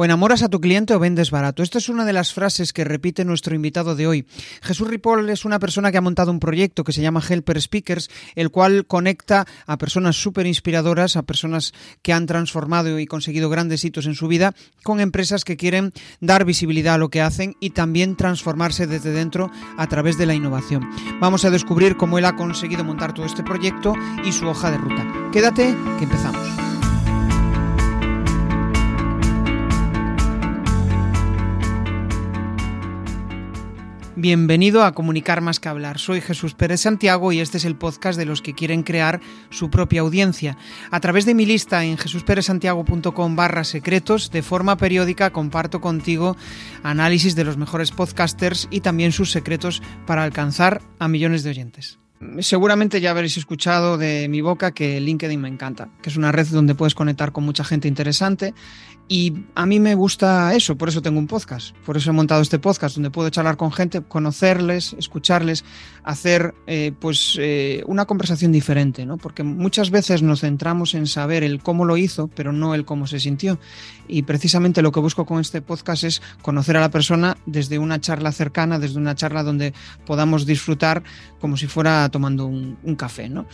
O enamoras a tu cliente o vendes barato. Esta es una de las frases que repite nuestro invitado de hoy. Jesús Ripoll es una persona que ha montado un proyecto que se llama Helper Speakers, el cual conecta a personas súper inspiradoras, a personas que han transformado y conseguido grandes hitos en su vida, con empresas que quieren dar visibilidad a lo que hacen y también transformarse desde dentro a través de la innovación. Vamos a descubrir cómo él ha conseguido montar todo este proyecto y su hoja de ruta. Quédate, que empezamos. Bienvenido a Comunicar más que hablar. Soy Jesús Pérez Santiago y este es el podcast de los que quieren crear su propia audiencia. A través de mi lista en jesusperezsantiago.com barra secretos, de forma periódica comparto contigo análisis de los mejores podcasters y también sus secretos para alcanzar a millones de oyentes. Seguramente ya habréis escuchado de mi boca que LinkedIn me encanta, que es una red donde puedes conectar con mucha gente interesante y a mí me gusta eso, por eso tengo un podcast, por eso he montado este podcast donde puedo charlar con gente, conocerles, escucharles, hacer eh, pues eh, una conversación diferente, ¿no? Porque muchas veces nos centramos en saber el cómo lo hizo, pero no el cómo se sintió. Y precisamente lo que busco con este podcast es conocer a la persona desde una charla cercana, desde una charla donde podamos disfrutar como si fuera tomando un, un café, ¿no?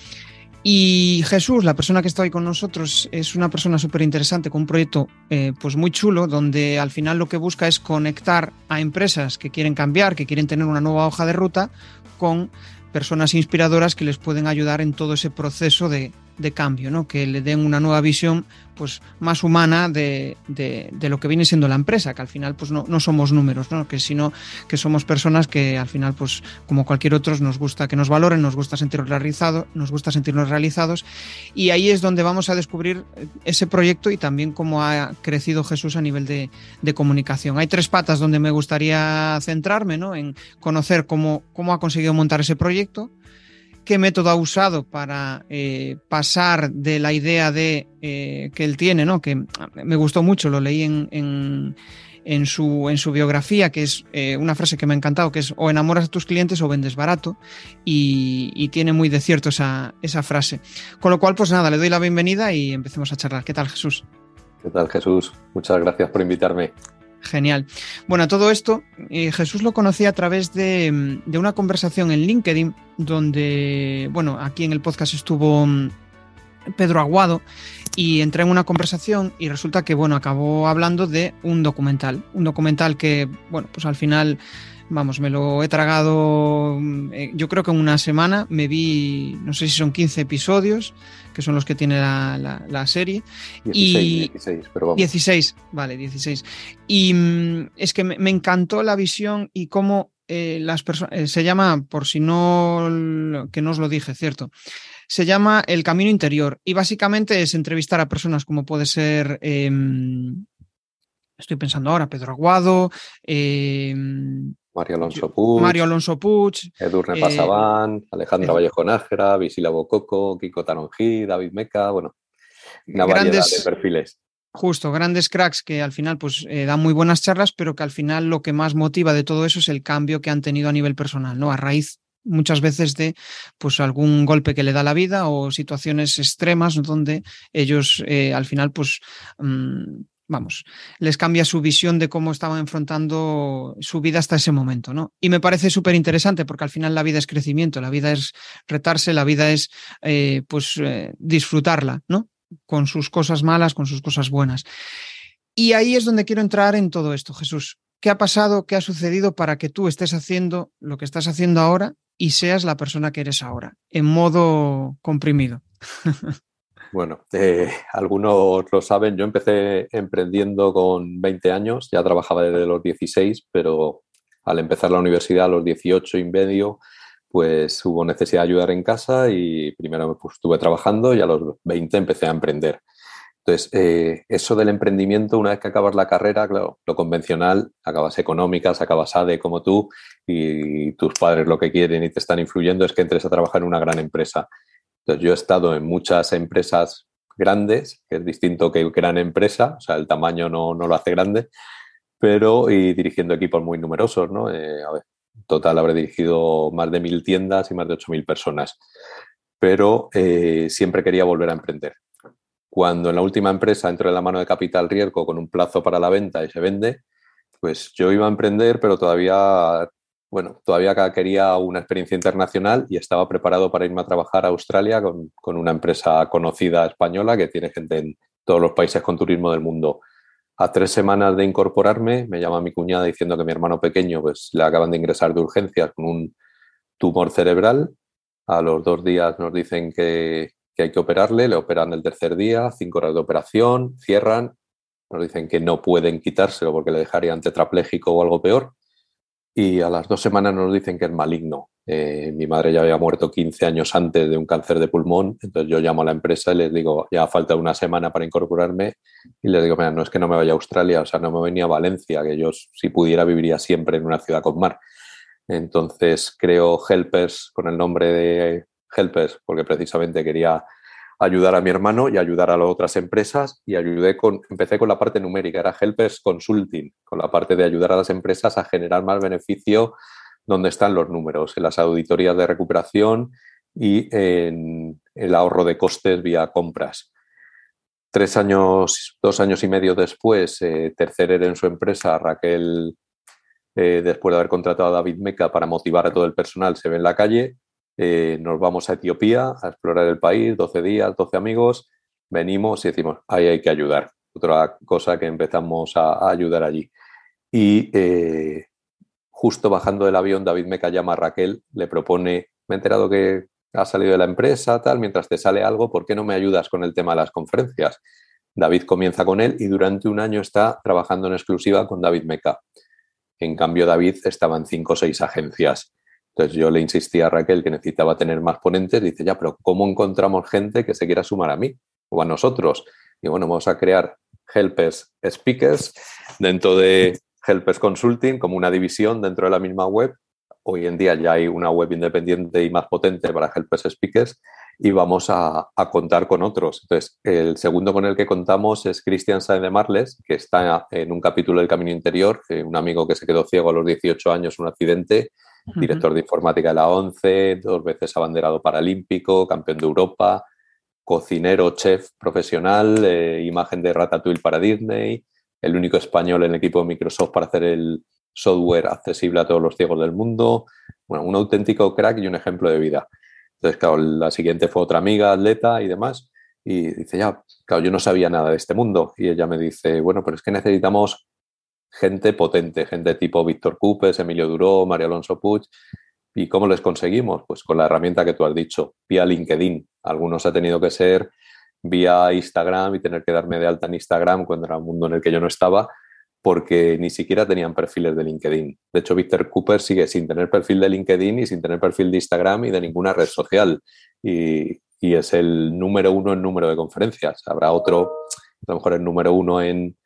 Y Jesús, la persona que está hoy con nosotros, es una persona súper interesante con un proyecto eh, pues muy chulo, donde al final lo que busca es conectar a empresas que quieren cambiar, que quieren tener una nueva hoja de ruta, con personas inspiradoras que les pueden ayudar en todo ese proceso de, de cambio, ¿no? que le den una nueva visión pues, más humana de, de, lo que viene siendo la empresa, que al final pues, no, no somos números, ¿no? que sino que somos personas que al final, pues, como cualquier otro, nos gusta que nos valoren, nos gusta sentirnos realizados, nos gusta sentirnos realizados, y ahí es donde vamos a descubrir ese proyecto y también cómo ha crecido Jesús a nivel de, de comunicación. Hay tres patas donde me gustaría centrarme, ¿no? en conocer cómo, cómo ha conseguido montar ese proyecto, qué método ha usado para eh, pasar de la idea de eh, que él tiene, ¿no? Que me gustó mucho, lo leí en, en, su, en su biografía, que es eh, una frase que me ha encantado, que es o enamoras a tus clientes o vendes barato, y, y, tiene muy de cierto esa, esa frase. Con lo cual, pues nada, le doy la bienvenida y empecemos a charlar. ¿Qué tal, Jesús? ¿Qué tal, Jesús? Muchas gracias por invitarme. Genial. Bueno, todo esto eh, Jesús lo conocía a través de, de, una conversación en LinkedIn, donde, bueno, aquí en el podcast estuvo Pedro Aguado y entré en una conversación y resulta que, bueno, acabó hablando de un documental, un documental que, bueno, pues al final vamos, me lo he tragado, eh, yo creo que en una semana me vi, no sé si son 15 episodios, que son los que tiene la, la, la serie. 16, y 16, pero vamos. 16, vale, 16. Y mm, es que me, me, encantó la visión y cómo eh, las personas, eh, se llama, por si no, que no os lo dije, ¿cierto? Se llama El Camino Interior y básicamente es entrevistar a personas como puede ser... Eh, estoy pensando ahora, Pedro Aguado, eh, Mario Alonso Puig, Mario Alonso Puig Edurne Pasaban, eh, Alejandra eh, Vallejo Nájera, Visila Bococo, Kiko Taronjí, David Meca, bueno, una grandes, variedad de perfiles. Justo, grandes cracks que al final pues eh, dan muy buenas charlas, pero que al final lo que más motiva de todo eso es el cambio que han tenido a nivel personal, ¿no? A raíz muchas veces de pues algún golpe que le da la vida o situaciones extremas donde ellos eh, al final pues mmm, vamos, les cambia su visión de cómo estaban enfrentando su vida hasta ese momento, ¿no? Y me parece súper interesante porque al final la vida es crecimiento, la vida es retarse, la vida es, eh, pues, eh, disfrutarla, ¿no? Con sus cosas malas, con sus cosas buenas. Y ahí es donde quiero entrar en todo esto, Jesús. ¿Qué ha pasado, qué ha sucedido para que tú estés haciendo lo que estás haciendo ahora y seas la persona que eres ahora, en modo comprimido? Bueno, eh, algunos lo saben, yo empecé emprendiendo con 20 años, ya trabajaba desde los 16, pero al empezar la universidad a los 18 y medio, pues hubo necesidad de ayudar en casa y primero estuve trabajando y a los 20 empecé a emprender. Entonces, eh, eso del emprendimiento, una vez que acabas la carrera, claro, lo convencional, acabas económicas, acabas ADE como tú y tus padres lo que quieren y te están influyendo es que entres a trabajar en una gran empresa. Entonces, yo he estado en muchas empresas grandes, que es distinto que gran empresa, o sea, el tamaño no, no lo hace grande, pero y dirigiendo equipos muy numerosos, ¿no? Eh, a ver, en total habré dirigido más de mil tiendas y más de ocho mil personas, pero eh, siempre quería volver a emprender. cuando en la última empresa entro en la mano de capital riesgo con un plazo para la venta y se vende, pues yo iba a emprender, pero todavía, bueno, todavía quería una experiencia internacional y estaba preparado para irme a trabajar a Australia con, con una empresa conocida española que tiene gente en todos los países con turismo del mundo. A tres semanas de incorporarme, me llama mi cuñada diciendo que mi hermano pequeño pues, le acaban de ingresar de urgencias con un tumor cerebral. A los dos días nos dicen que, que hay que operarle, le operan el tercer día, cinco horas de operación, cierran, nos dicen que no pueden quitárselo porque le dejarían tetrapléjico o algo peor. Y a las dos semanas nos dicen que es maligno. Eh, mi madre ya había muerto 15 años antes de un cáncer de pulmón, entonces yo llamo a la empresa y les digo, ya falta una semana para incorporarme y les digo, mira, no es que no me vaya a Australia, o sea, no me venía a Valencia, que yo si pudiera viviría siempre en una ciudad con mar. Entonces creo Helpers con el nombre de Helpers, porque precisamente quería ayudar a mi hermano y ayudar a las otras empresas y ayudé con, empecé con la parte numérica, era Helpers Consulting, con la parte de ayudar a las empresas a generar más beneficio donde están los números, en las auditorías de recuperación y en el ahorro de costes vía compras. Tres años, dos años y medio después, eh, tercer en su empresa, Raquel, eh, después de haber contratado a David Meca para motivar a todo el personal, se ve en la calle eh, nos vamos a Etiopía a explorar el país, 12 días, 12 amigos, venimos y decimos, ahí hay que ayudar. Otra cosa que empezamos a, ayudar allí. Y eh, justo bajando del avión, David Meca llama a Raquel, le propone, me he enterado que ha salido de la empresa, tal, mientras te sale algo, ¿por qué no me ayudas con el tema de las conferencias? David comienza con él y durante un año está trabajando en exclusiva con David Meca. En cambio, David estaba en cinco o seis agencias entonces yo le insistí a Raquel que necesitaba tener más ponentes. Dice, ya, pero ¿cómo encontramos gente que se quiera sumar a mí o a nosotros? Y bueno, vamos a crear Helpers Speakers dentro de Helpers Consulting como una división dentro de la misma web. Hoy en día ya hay una web independiente y más potente para Helpers Speakers y vamos a, contar con otros. Entonces, el segundo con el que contamos es Christian Sainz Marles, que está en un capítulo del Camino Interior, un amigo que se quedó ciego a los 18 años, un accidente, director de informática de la ONCE, dos veces abanderado paralímpico, campeón de Europa, cocinero, chef profesional, eh, imagen de Ratatouille para Disney, el único español en el equipo de Microsoft para hacer el software accesible a todos los ciegos del mundo. Bueno, un auténtico crack y un ejemplo de vida. Entonces, claro, la siguiente fue otra amiga, atleta y demás. Y dice, ya, claro, yo no sabía nada de este mundo. Y ella me dice, bueno, pero es que necesitamos gente potente, gente tipo Víctor Cupes, Emilio Duró, Mario Alonso Puig. ¿Y cómo les conseguimos? Pues con la herramienta que tú has dicho, vía LinkedIn. Algunos ha tenido que ser vía Instagram y tener que darme de alta en Instagram cuando era un mundo en el que yo no estaba, porque ni siquiera tenían perfiles de LinkedIn. De hecho, Víctor Cooper sigue sin tener perfil de LinkedIn y sin tener perfil de Instagram y de ninguna red social. Y, y es el número uno en número de conferencias. Habrá otro, a lo mejor el número uno en,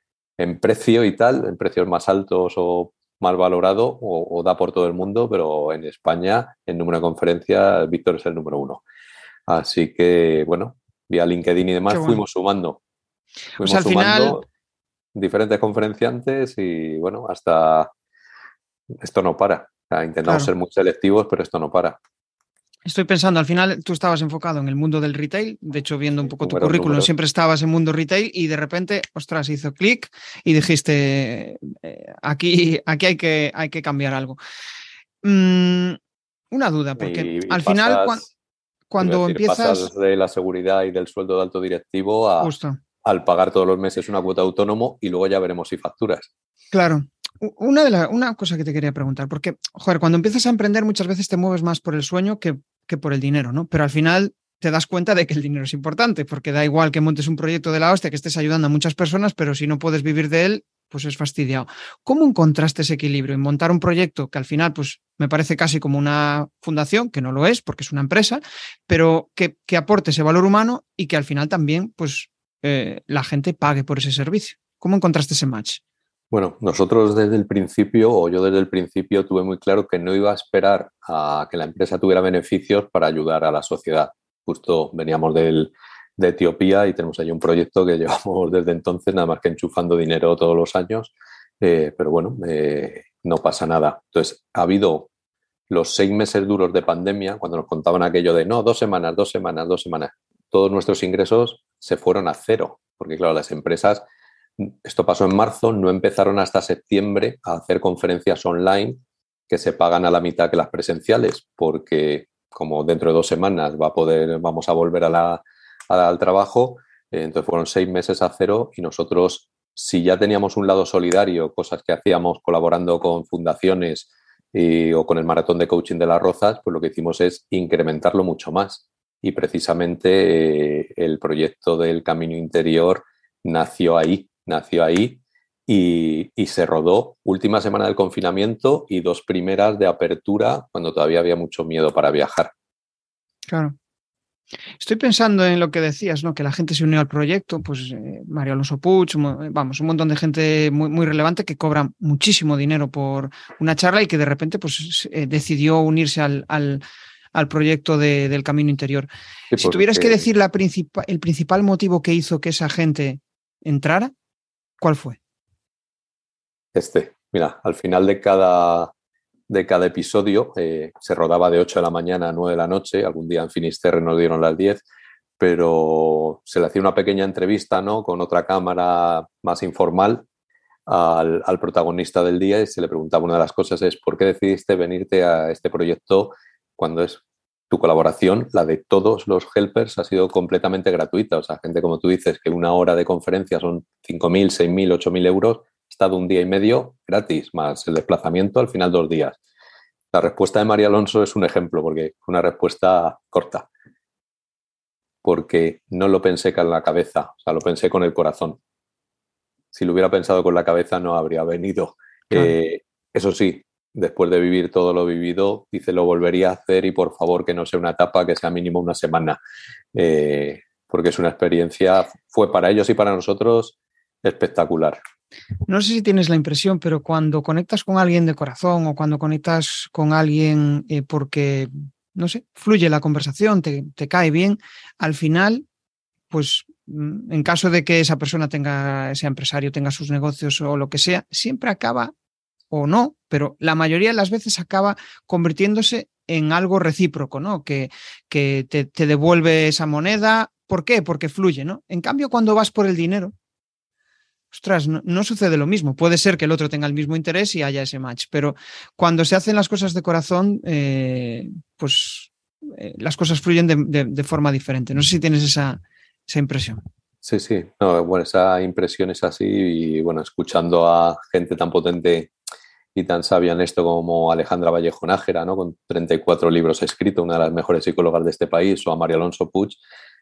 en precio y tal, en precios más altos o mal valorado o, da por todo el mundo, pero en España, en número de conferencias, Víctor es el número uno. Así que, bueno, vía LinkedIn y demás, fuimos sumando. Fuimos al sumando diferentes conferenciantes y, bueno, hasta esto no para. intentamos ser muy selectivos, pero esto no para. Estoy pensando, al final tú estabas enfocado en el mundo del retail, de hecho viendo un poco tu currículum, siempre estabas en mundo retail y de repente, ostras, hizo clic y dijiste, eh, aquí, aquí hay, que, hay que cambiar algo. Mm, una duda, porque al final cuando empiezas... de la seguridad y del sueldo de alto directivo a, al pagar todos los meses una cuota autónomo y luego ya veremos si facturas. Claro, una, de una cosa que te quería preguntar, porque, joder, cuando empiezas a emprender muchas veces te mueves más por el sueño que, que por el dinero, ¿no? Pero al final te das cuenta de que el dinero es importante, porque da igual que montes un proyecto de la hostia, que estés ayudando a muchas personas, pero si no puedes vivir de él, pues es fastidiado. ¿Cómo encontraste ese equilibrio en montar un proyecto que al final, pues me parece casi como una fundación, que no lo es, porque es una empresa, pero que, que aporte ese valor humano y que al final también, pues, eh, la gente pague por ese servicio? ¿Cómo encontraste ese match? Bueno, nosotros desde el principio, o yo desde el principio, tuve muy claro que no iba a esperar a que la empresa tuviera beneficios para ayudar a la sociedad. Justo veníamos de Etiopía y tenemos ahí un proyecto que llevamos desde entonces, nada más que enchufando dinero todos los años, eh, pero bueno, eh, no pasa nada. Entonces, ha habido los seis meses duros de pandemia, cuando nos contaban aquello de, no, dos semanas, dos semanas, dos semanas, todos nuestros ingresos se fueron a cero, porque claro, las empresas, esto pasó en marzo, no empezaron hasta septiembre a hacer conferencias online que se pagan a la mitad que las presenciales, porque como dentro de dos semanas va a poder, vamos a volver al trabajo, eh, entonces fueron seis meses a cero y nosotros, si ya teníamos un lado solidario, cosas que hacíamos colaborando con fundaciones o con el maratón de coaching de las Rozas, pues lo que hicimos es incrementarlo mucho más. Y precisamente eh, el proyecto del Camino Interior nació ahí, nació ahí y, y, se rodó última semana del confinamiento y dos primeras de apertura cuando todavía había mucho miedo para viajar. Claro. Estoy pensando en lo que decías, ¿no? Que la gente se unió al proyecto, pues eh, Mario Alonso Puig, vamos, un montón de gente muy, muy, relevante que cobra muchísimo dinero por una charla y que de repente pues eh, decidió unirse al, al, al proyecto de, del Camino Interior. si tuvieras que decir la el principal motivo que hizo que esa gente entrara, ¿cuál fue? Este, mira, al final de cada de cada episodio. Eh, se rodaba de 8 de la mañana a 9 de la noche, algún día en Finisterre nos dieron las 10, pero se le hacía una pequeña entrevista ¿no? con otra cámara más informal al, al, protagonista del día y se le preguntaba una de las cosas es ¿por qué decidiste venirte a este proyecto cuando es tu colaboración, la de todos los helpers, ha sido completamente gratuita? O sea, gente como tú dices, que una hora de conferencia son 5.000, 6.000, 8.000 euros, estado un día y medio gratis, más el desplazamiento al final dos días. La respuesta de María Alonso es un ejemplo, porque fue una respuesta corta, porque no lo pensé con la cabeza, o sea, lo pensé con el corazón. Si lo hubiera pensado con la cabeza no habría venido. Eh, eso sí, después de vivir todo lo vivido, dice, lo volvería a hacer y por favor que no sea una etapa, que sea mínimo una semana, eh, porque es una experiencia, fue para ellos y para nosotros espectacular. No sé si tienes la impresión, pero cuando conectas con alguien de corazón o cuando conectas con alguien eh, porque, no sé, fluye la conversación, te, cae bien, al final, pues mm, en caso de que esa persona tenga, ese empresario, tenga sus negocios o lo que sea, siempre acaba, o no, pero la mayoría de las veces acaba convirtiéndose en algo recíproco, ¿no? Que, que te, devuelve esa moneda. ¿Por qué? Porque fluye, ¿no? En cambio, cuando vas por el dinero, ostras, no, sucede lo mismo. Puede ser que el otro tenga el mismo interés y haya ese match, pero cuando se hacen las cosas de corazón, eh, pues eh, las cosas fluyen de, forma diferente. No sé si tienes esa, esa impresión. Sí, sí, no, bueno, esa impresión es así y bueno, escuchando a gente tan potente y tan sabia en esto como Alejandra Vallejo Nájera, ¿no? con 34 libros escritos, una de las mejores psicólogas de este país, o a María Alonso Puig,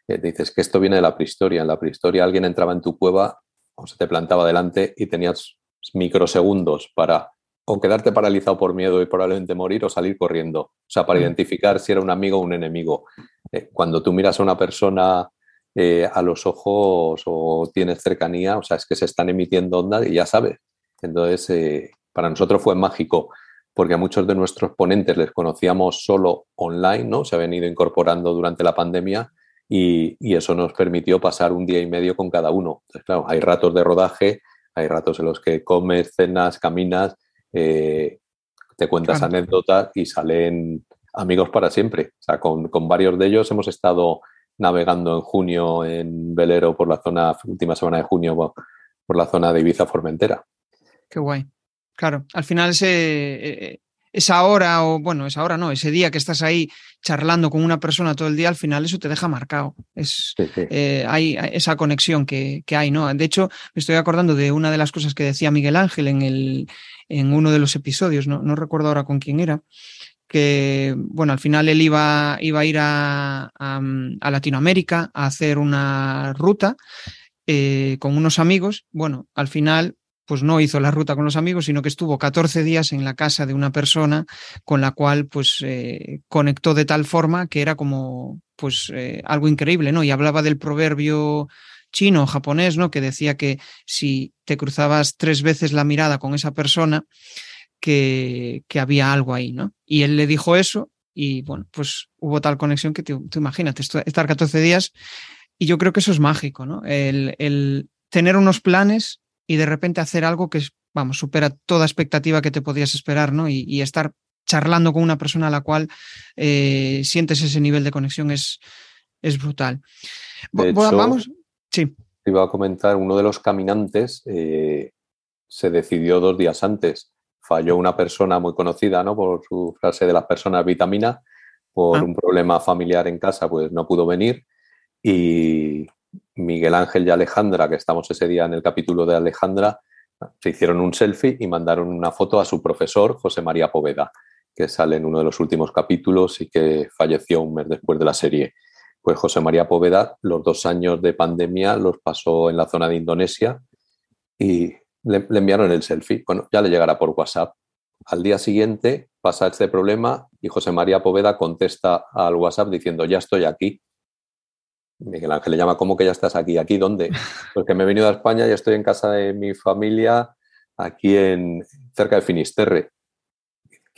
eh, dices que esto viene de la prehistoria. En la prehistoria alguien entraba en tu cueva o se te plantaba delante y tenías microsegundos para o quedarte paralizado por miedo y probablemente morir o salir corriendo. O sea, para mm. identificar si era un amigo o un enemigo. Eh, cuando tú miras a una persona eh, a los ojos o tienes cercanía, o sea, es que se están emitiendo ondas y ya sabes. Entonces, eh, para nosotros fue mágico porque a muchos de nuestros ponentes les conocíamos solo online, ¿no? Se ha venido incorporando durante la pandemia y, eso nos permitió pasar un día y medio con cada uno. Entonces, claro, hay ratos de rodaje, hay ratos en los que comes, cenas, caminas, eh, te cuentas anécdotas y salen amigos para siempre. O sea, con, con, varios de ellos hemos estado navegando en junio en velero por la zona, última semana de junio, por la zona de Ibiza Formentera. Qué guay. Claro, al final ese, eh, esa hora, o bueno, esa hora no, ese día que estás ahí charlando con una persona todo el día, al final eso te deja marcado. Es, eh, hay esa conexión que, que, hay, ¿no? De hecho, me estoy acordando de una de las cosas que decía Miguel Ángel en, el, en uno de los episodios, no, no recuerdo ahora con quién era, que, bueno, al final él iba, iba a ir a, a, Latinoamérica a hacer una ruta eh, con unos amigos. Bueno, al final pues no hizo la ruta con los amigos, sino que estuvo 14 días en la casa de una persona con la cual pues eh, conectó de tal forma que era como pues eh, algo increíble, ¿no? Y hablaba del proverbio chino, japonés, ¿no? Que decía que si te cruzabas tres veces la mirada con esa persona, que, que había algo ahí, ¿no? Y él le dijo eso y bueno, pues hubo tal conexión que tú, imagínate, estar 14 días y yo creo que eso es mágico, ¿no? El, el tener unos planes y de repente hacer algo que, vamos, supera toda expectativa que te podías esperar, ¿no? Y, estar charlando con una persona a la cual eh, sientes ese nivel de conexión es, es brutal. De hecho, vamos. Sí. Te iba a comentar, uno de los caminantes eh, se decidió dos días antes. Falló una persona muy conocida, ¿no? Por su frase de las personas vitamina, por ah. un problema familiar en casa, pues no pudo venir. Y Miguel Ángel y Alejandra, que estamos ese día en el capítulo de Alejandra, se hicieron un selfie y mandaron una foto a su profesor, José María Poveda, que sale en uno de los últimos capítulos y que falleció un mes después de la serie. Pues José María Poveda, los dos años de pandemia los pasó en la zona de Indonesia y le, enviaron el selfie. Bueno, ya le llegará por WhatsApp. Al día siguiente pasa este problema y José María Poveda contesta al WhatsApp diciendo, ya estoy aquí. Miguel Ángel le llama, ¿cómo que ya estás aquí? ¿Aquí dónde? Porque me he venido a España y estoy en casa de mi familia, aquí en cerca de Finisterre.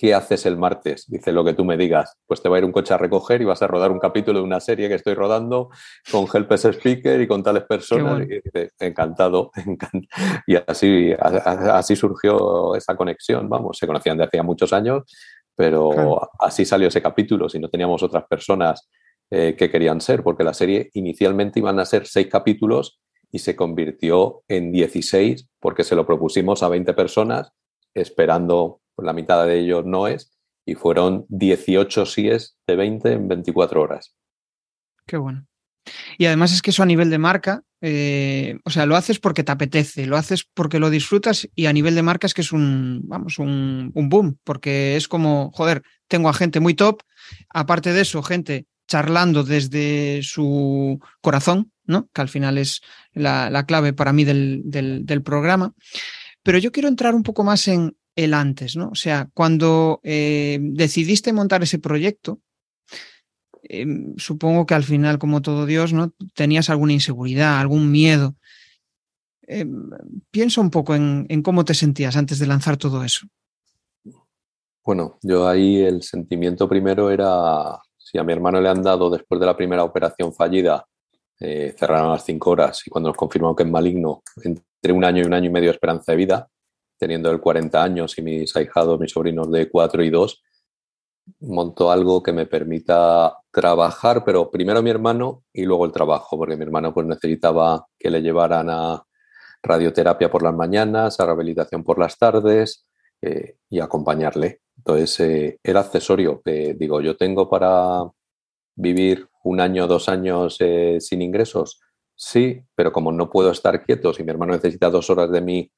¿qué haces el martes? Dice lo que tú me digas. Pues te va a ir un coche a recoger y vas a rodar un capítulo de una serie que estoy rodando con Helpers Speaker y con tales personas. Y dice, encantado, Y así, así surgió esa conexión. Vamos, se conocían de hacía muchos años, pero así salió ese capítulo. Si no teníamos otras personas eh, que querían ser, porque la serie inicialmente iban a ser seis capítulos y se convirtió en 16 porque se lo propusimos a 20 personas esperando pues la mitad de ellos no es, y fueron 18 síes de 20 en 24 horas. Qué bueno. Y además es que eso a nivel de marca, eh, o sea, lo haces porque te apetece, lo haces porque lo disfrutas y a nivel de marca es que es un, vamos, un, boom, porque es como, joder, tengo a gente muy top, aparte de eso, gente charlando desde su corazón, ¿no? Que al final es la, clave para mí del, del, programa. Pero yo quiero entrar un poco más en, el antes, ¿no? O sea, cuando eh, decidiste montar ese proyecto, em, supongo que al final, como todo Dios, ¿no? Tenías alguna inseguridad, algún miedo. Em, piensa un poco en, cómo te sentías antes de lanzar todo eso. Bueno, yo ahí el sentimiento primero era, si a mi hermano le han dado después de la primera operación fallida, eh, cerraron las cinco horas y cuando nos confirmaron que es maligno, entre un año y un año y medio de esperanza de vida, teniendo el 40 años y mis ahijados, mis sobrinos de 4 y 2, monto algo que me permita trabajar, pero primero mi hermano y luego el trabajo, porque mi hermano pues necesitaba que le llevaran a radioterapia por las mañanas, a rehabilitación por las tardes eh, y acompañarle. Entonces eh, era accesorio que digo, yo tengo para vivir un año, dos años eh, sin ingresos. Sí, pero como no puedo estar quieto, si mi hermano necesita dos horas de mí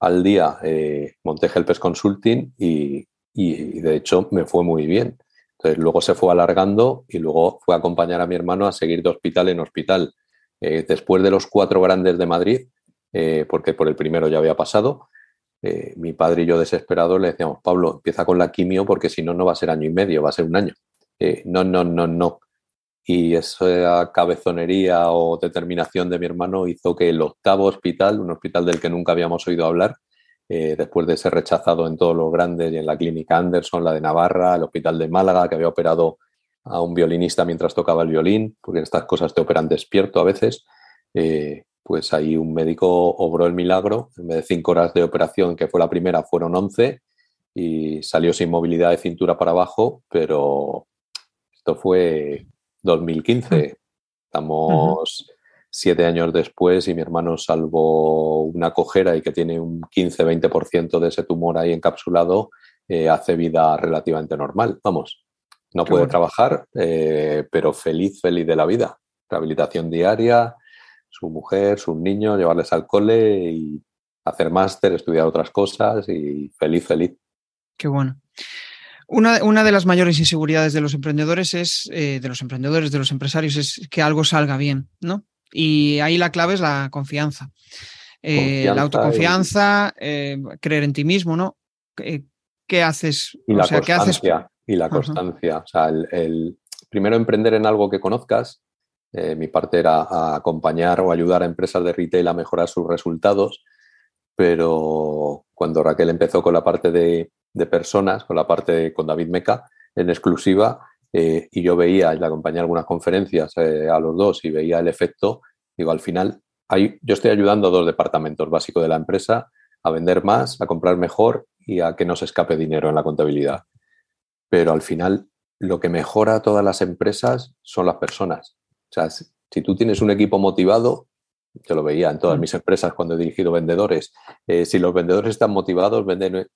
al día eh, monté Helpers Consulting y, de hecho me fue muy bien. Entonces luego se fue alargando y luego fue a acompañar a mi hermano a seguir de hospital en hospital. Eh, después de los cuatro grandes de Madrid, eh, porque por el primero ya había pasado, eh, mi padre y yo desesperados le decíamos, Pablo, empieza con la quimio porque si no, no va a ser año y medio, va a ser un año. no, no, no, no y esa cabezonería o determinación de mi hermano hizo que el octavo hospital, un hospital del que nunca habíamos oído hablar, eh, después de ser rechazado en todos los grandes y en la clínica Anderson, la de Navarra, el hospital de Málaga, que había operado a un violinista mientras tocaba el violín, porque estas cosas te operan despierto a veces, eh, pues ahí un médico obró el milagro, en vez de cinco horas de operación, que fue la primera, fueron once, y salió sin movilidad de cintura para abajo, pero esto fue 2015. Estamos siete años después y mi hermano, salvo una cojera y que tiene un 15-20% de ese tumor ahí encapsulado, eh, hace vida relativamente normal. Vamos, no puede trabajar, eh, pero feliz, feliz de la vida. Rehabilitación diaria, su mujer, sus niños, llevarles al cole y hacer máster, estudiar otras cosas y feliz, feliz. Qué bueno. Una, de las mayores inseguridades de los emprendedores es, eh, de los emprendedores, de los empresarios, es que algo salga bien, ¿no? Y ahí la clave es la confianza. Eh, la autoconfianza, eh, creer en ti mismo, ¿no? ¿Qué, haces? Y la constancia. Y la constancia. O sea, el, primero emprender en algo que conozcas. Mi parte era acompañar o ayudar a empresas de retail a mejorar sus resultados, pero cuando Raquel empezó con la parte de personas con la parte con David Meca en exclusiva eh, y yo veía y le acompañé algunas conferencias eh, a los dos y veía el efecto, digo, al final yo estoy ayudando a dos departamentos básicos de la empresa a vender más, a comprar mejor y a que no se escape dinero en la contabilidad. Pero al final lo que mejora a todas las empresas son las personas. O sea, si tú tienes un equipo motivado, yo lo veía en todas mm. mis empresas cuando he dirigido vendedores, eh, si los vendedores están motivados, venden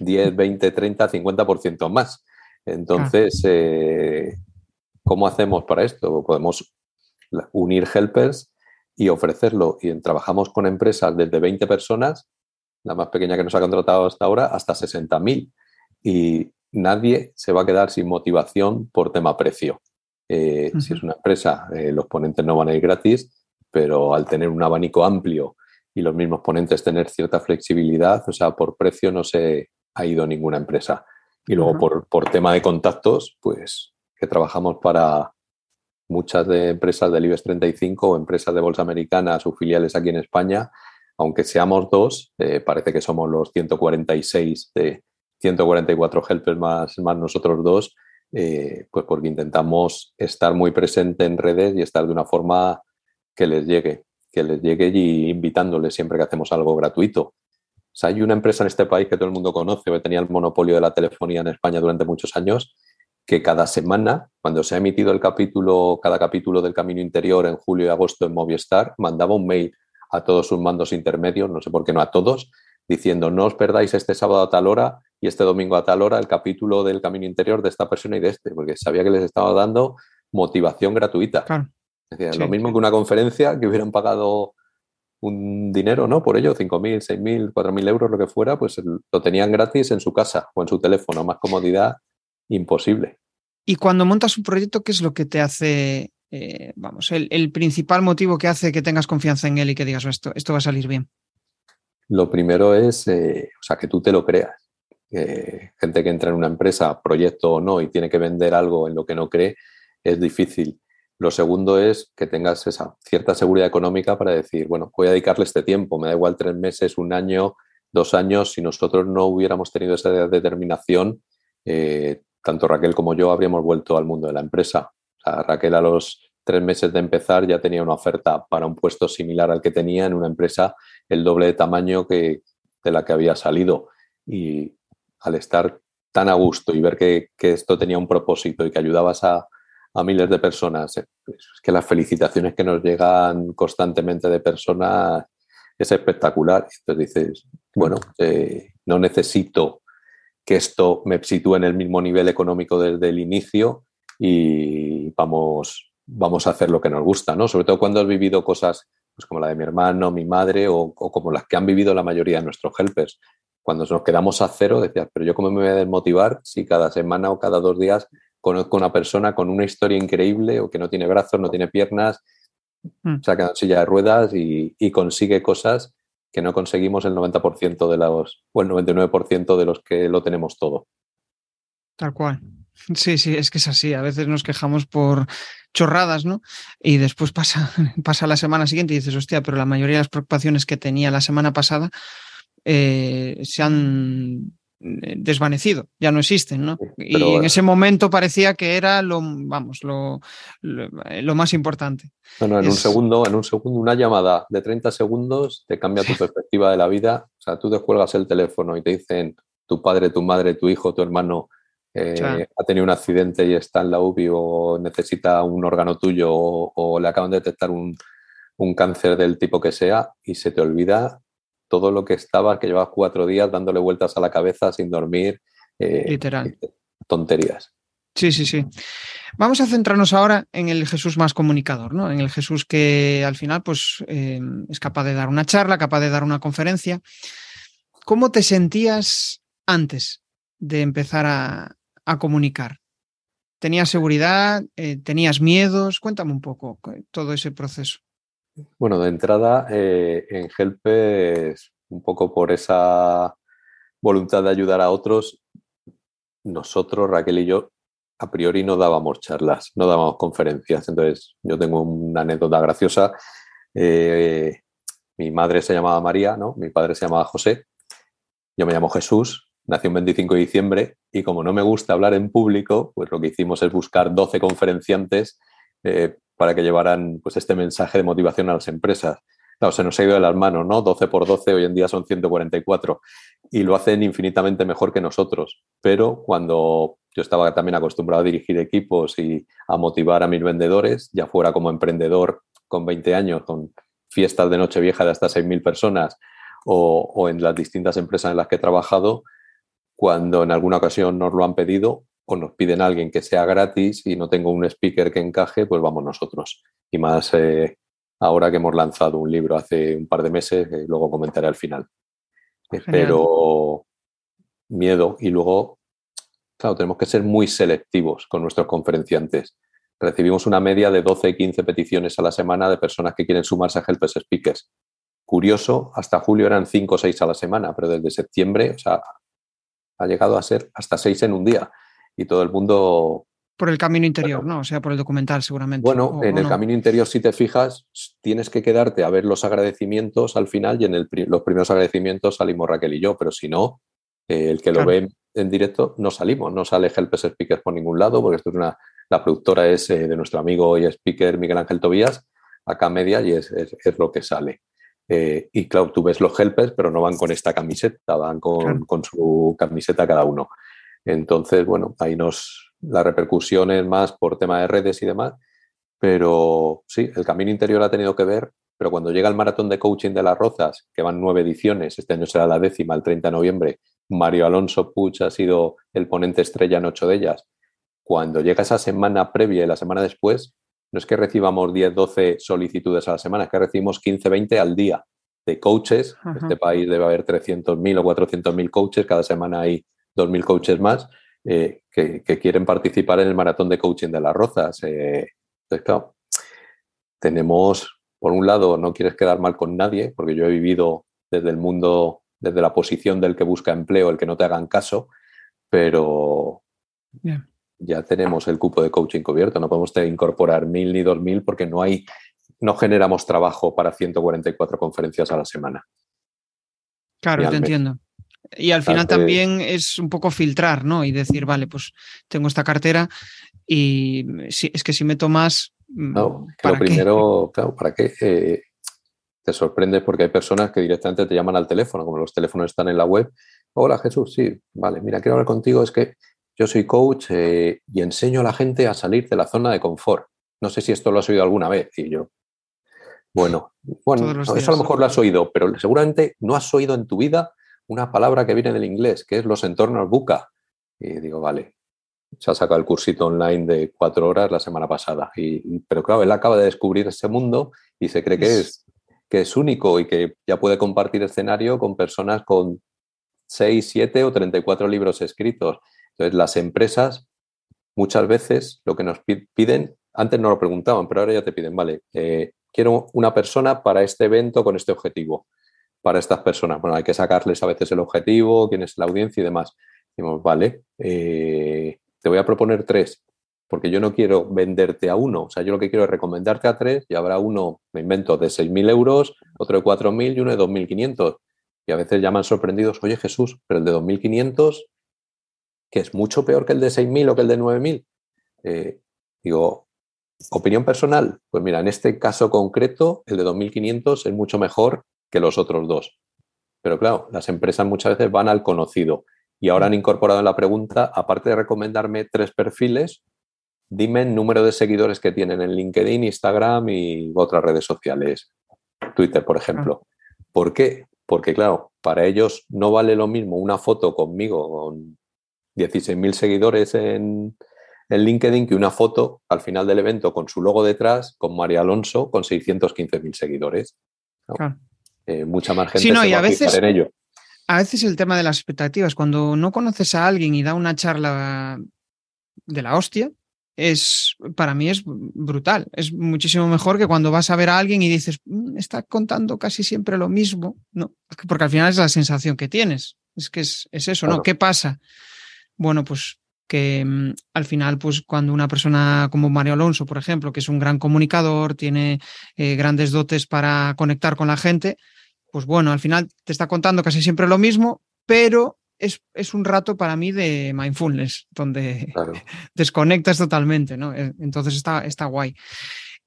10, 20, 30, 50% más. Entonces, eh, ¿cómo hacemos para esto? Podemos unir helpers y ofrecerlo. Y trabajamos con empresas desde 20 personas, la más pequeña que nos ha contratado hasta ahora, hasta 60.000. Y nadie se va a quedar sin motivación por tema precio. Eh, si es una empresa, eh, los ponentes no van a ir gratis, pero al tener un abanico amplio y los mismos ponentes tener cierta flexibilidad, o sea, por precio no se ha ido ninguna empresa. Y luego por, por, tema de contactos, pues que trabajamos para muchas de empresas del IBEX 35 o empresas de bolsa americana, sus filiales aquí en España, aunque seamos dos, eh, parece que somos los 146 de 144 helpers más, más nosotros dos, eh, pues porque intentamos estar muy presente en redes y estar de una forma que les llegue, que les llegue y invitándoles siempre que hacemos algo gratuito. Hay una empresa en este país que todo el mundo conoce, que tenía el monopolio de la telefonía en España durante muchos años, que cada semana, cuando se ha emitido el capítulo, cada capítulo del Camino Interior en julio y agosto en Movistar, mandaba un mail a todos sus mandos intermedios, no sé por qué no a todos, diciendo no os perdáis este sábado a tal hora y este domingo a tal hora el capítulo del Camino Interior de esta persona y de este, porque sabía que les estaba dando motivación gratuita. lo mismo que una conferencia que hubieran pagado un dinero, ¿no? Por ello, 5.000, 6.000, 4.000 euros, lo que fuera, pues lo tenían gratis en su casa o en su teléfono, más comodidad imposible. Y cuando montas un proyecto, ¿qué es lo que te hace, eh, vamos, el, principal motivo que hace que tengas confianza en él y que digas, esto, esto va a salir bien? Lo primero es, eh, o sea, que tú te lo creas. Gente que entra en una empresa, proyecto o no, y tiene que vender algo en lo que no cree, es difícil. Lo segundo es que tengas esa cierta seguridad económica para decir, bueno, voy a dedicarle este tiempo, me da igual tres meses, un año, dos años, si nosotros no hubiéramos tenido esa determinación, eh, tanto Raquel como yo habríamos vuelto al mundo de la empresa. Raquel a los tres meses de empezar ya tenía una oferta para un puesto similar al que tenía en una empresa el doble de tamaño que de la que había salido. Y al estar tan a gusto y ver que, esto tenía un propósito y que ayudabas a, miles de personas, eh, pues es que las felicitaciones que nos llegan constantemente de personas es espectacular. Entonces dices, bueno, eh, no necesito que esto me sitúe en el mismo nivel económico desde el inicio y vamos, vamos a hacer lo que nos gusta, ¿no? Sobre todo cuando has vivido cosas pues, como la de mi hermano, mi madre o, como las que han vivido la mayoría de nuestros helpers. Cuando nos quedamos a cero, decías, pero yo cómo me voy a desmotivar si cada semana o cada dos días conozco a una persona con una historia increíble o que no tiene brazos, no tiene piernas, mm. saca silla de ruedas y, y consigue cosas que no conseguimos el 90% de los, o el 99% de los que lo tenemos todo. Tal cual. Sí, sí, es que es así. A veces nos quejamos por chorradas, ¿no? Y después pasa, pasa la semana siguiente y dices, hostia, pero la mayoría de las preocupaciones que tenía la semana pasada eh, se han eh, desvanecido, ya no existen, ¿no? y en ese momento parecía que era lo, vamos, lo, lo, más importante. Bueno, en un segundo, en un segundo, una llamada de 30 segundos te cambia tu perspectiva de la vida. O sea, tú te cuelgas el teléfono y te dicen tu padre, tu madre, tu hijo, tu hermano eh, ha tenido un accidente y está en la UBI o necesita un órgano tuyo o, le acaban de detectar un, un cáncer del tipo que sea y se te olvida todo lo que estaba, que llevas cuatro días dándole vueltas a la cabeza sin dormir. Eh, Literal. Tonterías. Sí, sí, sí. Vamos a centrarnos ahora en el Jesús más comunicador, ¿no? En el Jesús que al final, pues, eh, es capaz de dar una charla, capaz de dar una conferencia. ¿Cómo te sentías antes de empezar a, comunicar? ¿Tenías seguridad? Eh, ¿Tenías miedos? Cuéntame un poco todo ese proceso. Bueno, de entrada, eh, en Helpes, un poco por esa voluntad de ayudar a otros, nosotros, Raquel y yo, a priori no dábamos charlas, no dábamos conferencias. Entonces, yo tengo una anécdota graciosa. Eh, mi madre se llamaba María, ¿no? Mi padre se llamaba José. Yo me llamo Jesús, nací un 25 de diciembre y como no me gusta hablar en público, pues lo que hicimos es buscar 12 conferenciantes eh, para que llevaran pues, este mensaje de motivación a las empresas. Claro, se nos ha ido de las manos, ¿no? 12 por 12, hoy en día son 144 y lo hacen infinitamente mejor que nosotros. Pero cuando yo estaba también acostumbrado a dirigir equipos y a motivar a mis vendedores, ya fuera como emprendedor con 20 años, con fiestas de Nochevieja de hasta 6.000 personas o, o en las distintas empresas en las que he trabajado, cuando en alguna ocasión nos lo han pedido o nos piden a alguien que sea gratis y no tengo un speaker que encaje, pues vamos nosotros. Y más eh, ahora que hemos lanzado un libro hace un par de meses, luego comentaré al final. Pero miedo y luego, claro, tenemos que ser muy selectivos con nuestros conferenciantes. Recibimos una media de 12, 15 peticiones a la semana de personas que quieren sumarse a Helpers Speakers. Curioso, hasta julio eran 5 o 6 a la semana, pero desde septiembre, o sea, ha llegado a ser hasta 6 en un día y todo el mundo... Por el camino interior, ¿no? O sea, por el documental seguramente. Bueno, en el camino interior, si te fijas, tienes que quedarte a ver los agradecimientos al final y en el, los primeros agradecimientos salimos Raquel y yo, pero si no, eh, el que lo ve en directo no salimos, no sale Helpers Speakers por ningún lado, porque esto es una, la productora es eh, de nuestro amigo y speaker Miguel Ángel Tobías, acá media, y es, es, lo que sale. Eh, y claro, tú ves los helpers, pero no van con esta camiseta, van con, con su camiseta cada uno. Entonces, bueno, ahí nos, la repercusión es más por tema de redes y demás, pero sí, el camino interior ha tenido que ver, pero cuando llega el maratón de coaching de las Rozas, que van nueve ediciones, este año será la décima, el 30 de noviembre, Mario Alonso Puch ha sido el ponente estrella en ocho de ellas. Cuando llega esa semana previa y la semana después, no es que recibamos 10, 12 solicitudes a la semana, es que recibimos 15, 20 al día de coaches. En este país debe haber 300.000 o 400.000 coaches, cada semana hay 2.000 coaches más eh, que, quieren participar en el maratón de coaching de las Rozas. Eh, entonces, claro, tenemos, por un lado, no quieres quedar mal con nadie, porque yo he vivido desde el mundo, desde la posición del que busca empleo, el que no te hagan caso, pero ya tenemos el cupo de coaching cubierto, no podemos incorporar mil ni dos mil porque no hay, no generamos trabajo para 144 conferencias a la semana. Claro, te entiendo. Y al final también es un poco filtrar, ¿no? Y decir, vale, pues tengo esta cartera y si, es que si meto más. Mm, no, lo primero, claro, ¿para qué? Eh, te sorprende porque hay personas que directamente te llaman al teléfono, como los teléfonos están en la web. Hola Jesús, sí, vale, mira, quiero hablar contigo, es que yo soy coach eh, y enseño a la gente a salir de la zona de confort. No sé si esto lo has oído alguna vez. Y yo, bueno, bueno, eso a lo mejor lo has oído, pero seguramente no has oído en tu vida una palabra que viene del inglés, que es los entornos buca. Y digo, vale, se ha sacado el cursito online de cuatro horas la semana pasada. Y, pero claro, él acaba de descubrir ese mundo y se cree que es, que es único y que ya puede compartir escenario con personas con 6, 7 o 34 libros escritos. Entonces, las empresas muchas veces lo que nos piden, antes no lo preguntaban, pero ahora ya te piden, vale, eh, quiero una persona para este evento con este objetivo para estas personas. Bueno, hay que sacarles a veces el objetivo, quién es la audiencia y demás. Decimos, vale, eh, te voy a proponer tres, porque yo no quiero venderte a uno. O sea, yo lo que quiero es recomendarte a tres y habrá uno, me invento, de 6.000 euros, otro de 4.000 y uno de 2.500. Y a veces llaman sorprendidos, oye Jesús, pero el de 2.500, que es mucho peor que el de 6.000 o que el de 9.000. Eh, digo, opinión personal, pues mira, en este caso concreto, el de 2.500 es mucho mejor que los otros dos. Pero claro, las empresas muchas veces van al conocido y ahora han incorporado en la pregunta, aparte de recomendarme tres perfiles, dime el número de seguidores que tienen en LinkedIn, Instagram y otras redes sociales, Twitter, por ejemplo. ¿Por qué? Porque claro, para ellos no vale lo mismo una foto conmigo con 16.000 seguidores en, en LinkedIn que una foto al final del evento con su logo detrás, con María Alonso, con 615.000 seguidores. Eh, mucha más gente se va a, veces, en ello. A veces el tema de las expectativas, cuando no conoces a alguien y da una charla de la hostia, es para mí es brutal. Es muchísimo mejor que cuando vas a ver a alguien y dices, mm, está contando casi siempre lo mismo, ¿no? Porque al final es la sensación que tienes. Es que es, eso, ¿no? ¿Qué pasa? Bueno, pues que mm, al final, pues cuando una persona como Mario Alonso, por ejemplo, que es un gran comunicador, tiene eh, grandes dotes para conectar con la gente, pues bueno, al final te está contando casi siempre lo mismo, pero es, un rato para mí de mindfulness, donde desconectas totalmente, ¿no? Eh, entonces está, está guay.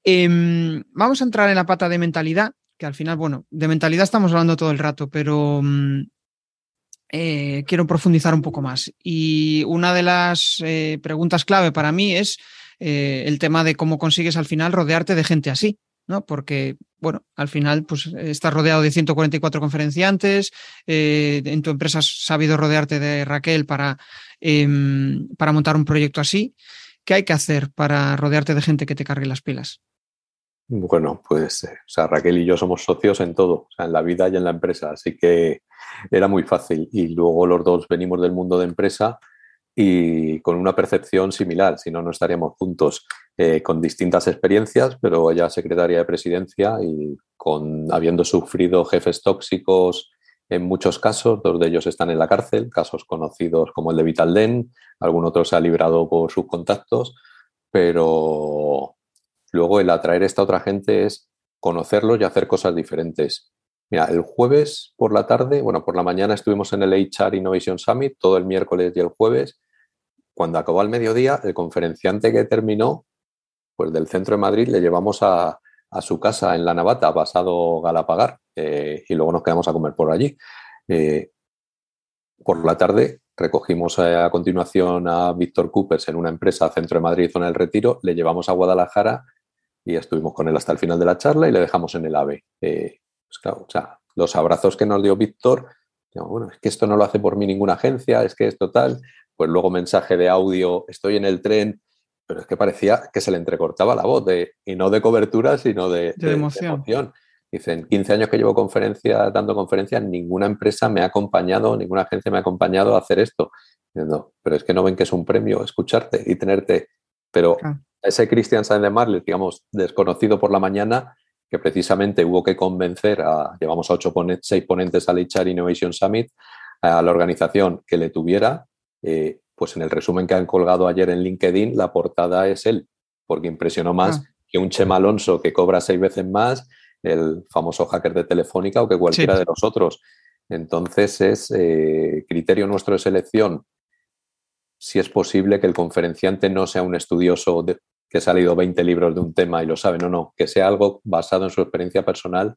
Em, vamos a entrar en la pata de mentalidad, que al final, bueno, de mentalidad estamos hablando todo el rato, pero mm, eh, quiero profundizar un poco más. Y una de las eh, preguntas clave para mí es el tema de cómo consigues al final rodearte de gente así, ¿no? Porque, bueno, al final, pues estás rodeado de 144 conferenciantes, eh, en tu empresa has sabido rodearte de Raquel para, em, para montar un proyecto así. ¿Qué hay que hacer para rodearte de gente que te cargue las pilas? Bueno, pues eh, o sea, Raquel y yo somos socios en todo, en la vida y en la empresa, así que era muy fácil. Y luego los dos venimos del mundo de empresa y con una percepción similar, si no, no estaríamos juntos, eh, con distintas experiencias, pero ella secretaria de presidencia y con habiendo sufrido jefes tóxicos en muchos casos, dos de ellos están en la cárcel, casos conocidos como el de Vitalden, algún otro se ha librado por sus contactos, pero luego el atraer a esta otra gente es conocerlos y hacer cosas diferentes. Mira, el jueves por la tarde, bueno, por la mañana estuvimos en el HR Innovation Summit, todo el miércoles y el jueves, cuando acabó al mediodía, el conferenciante que terminó, pues del centro de Madrid, le llevamos a, su casa en La Navata, pasado Galapagar, eh, y luego nos quedamos a comer por allí. Eh, por la tarde recogimos eh, a continuación a Víctor Coopers en una empresa centro de Madrid, zona del Retiro, le llevamos a Guadalajara y estuvimos con él hasta el final de la charla y le dejamos en el AVE. pues claro, o sea, los abrazos que nos dio Víctor, bueno, es que esto no lo hace por mí ninguna agencia, es que es total pues luego mensaje de audio, estoy en el tren, pero es que parecía que se le entrecortaba la voz, de, y no de cobertura, sino de, emoción. Dicen, 15 años que llevo conferencias, dando conferencias, ninguna empresa me ha acompañado, ninguna agencia me ha acompañado a hacer esto. No, pero es que no ven que es un premio escucharte y tenerte. Pero ese Christian Sainz digamos, desconocido por la mañana, que precisamente hubo que convencer a, llevamos a ocho seis ponentes al HR Innovation Summit, a la organización que le tuviera eh, pues en el resumen que han colgado ayer en LinkedIn, la portada es él, porque impresionó más ah. que un Chema Alonso que cobra seis veces más, el famoso hacker de Telefónica o que cualquiera de los otros. Entonces es eh, criterio nuestro de selección si es posible que el conferenciante no sea un estudioso que ha salido 20 libros de un tema y lo sabe, no, no, que sea algo basado en su experiencia personal,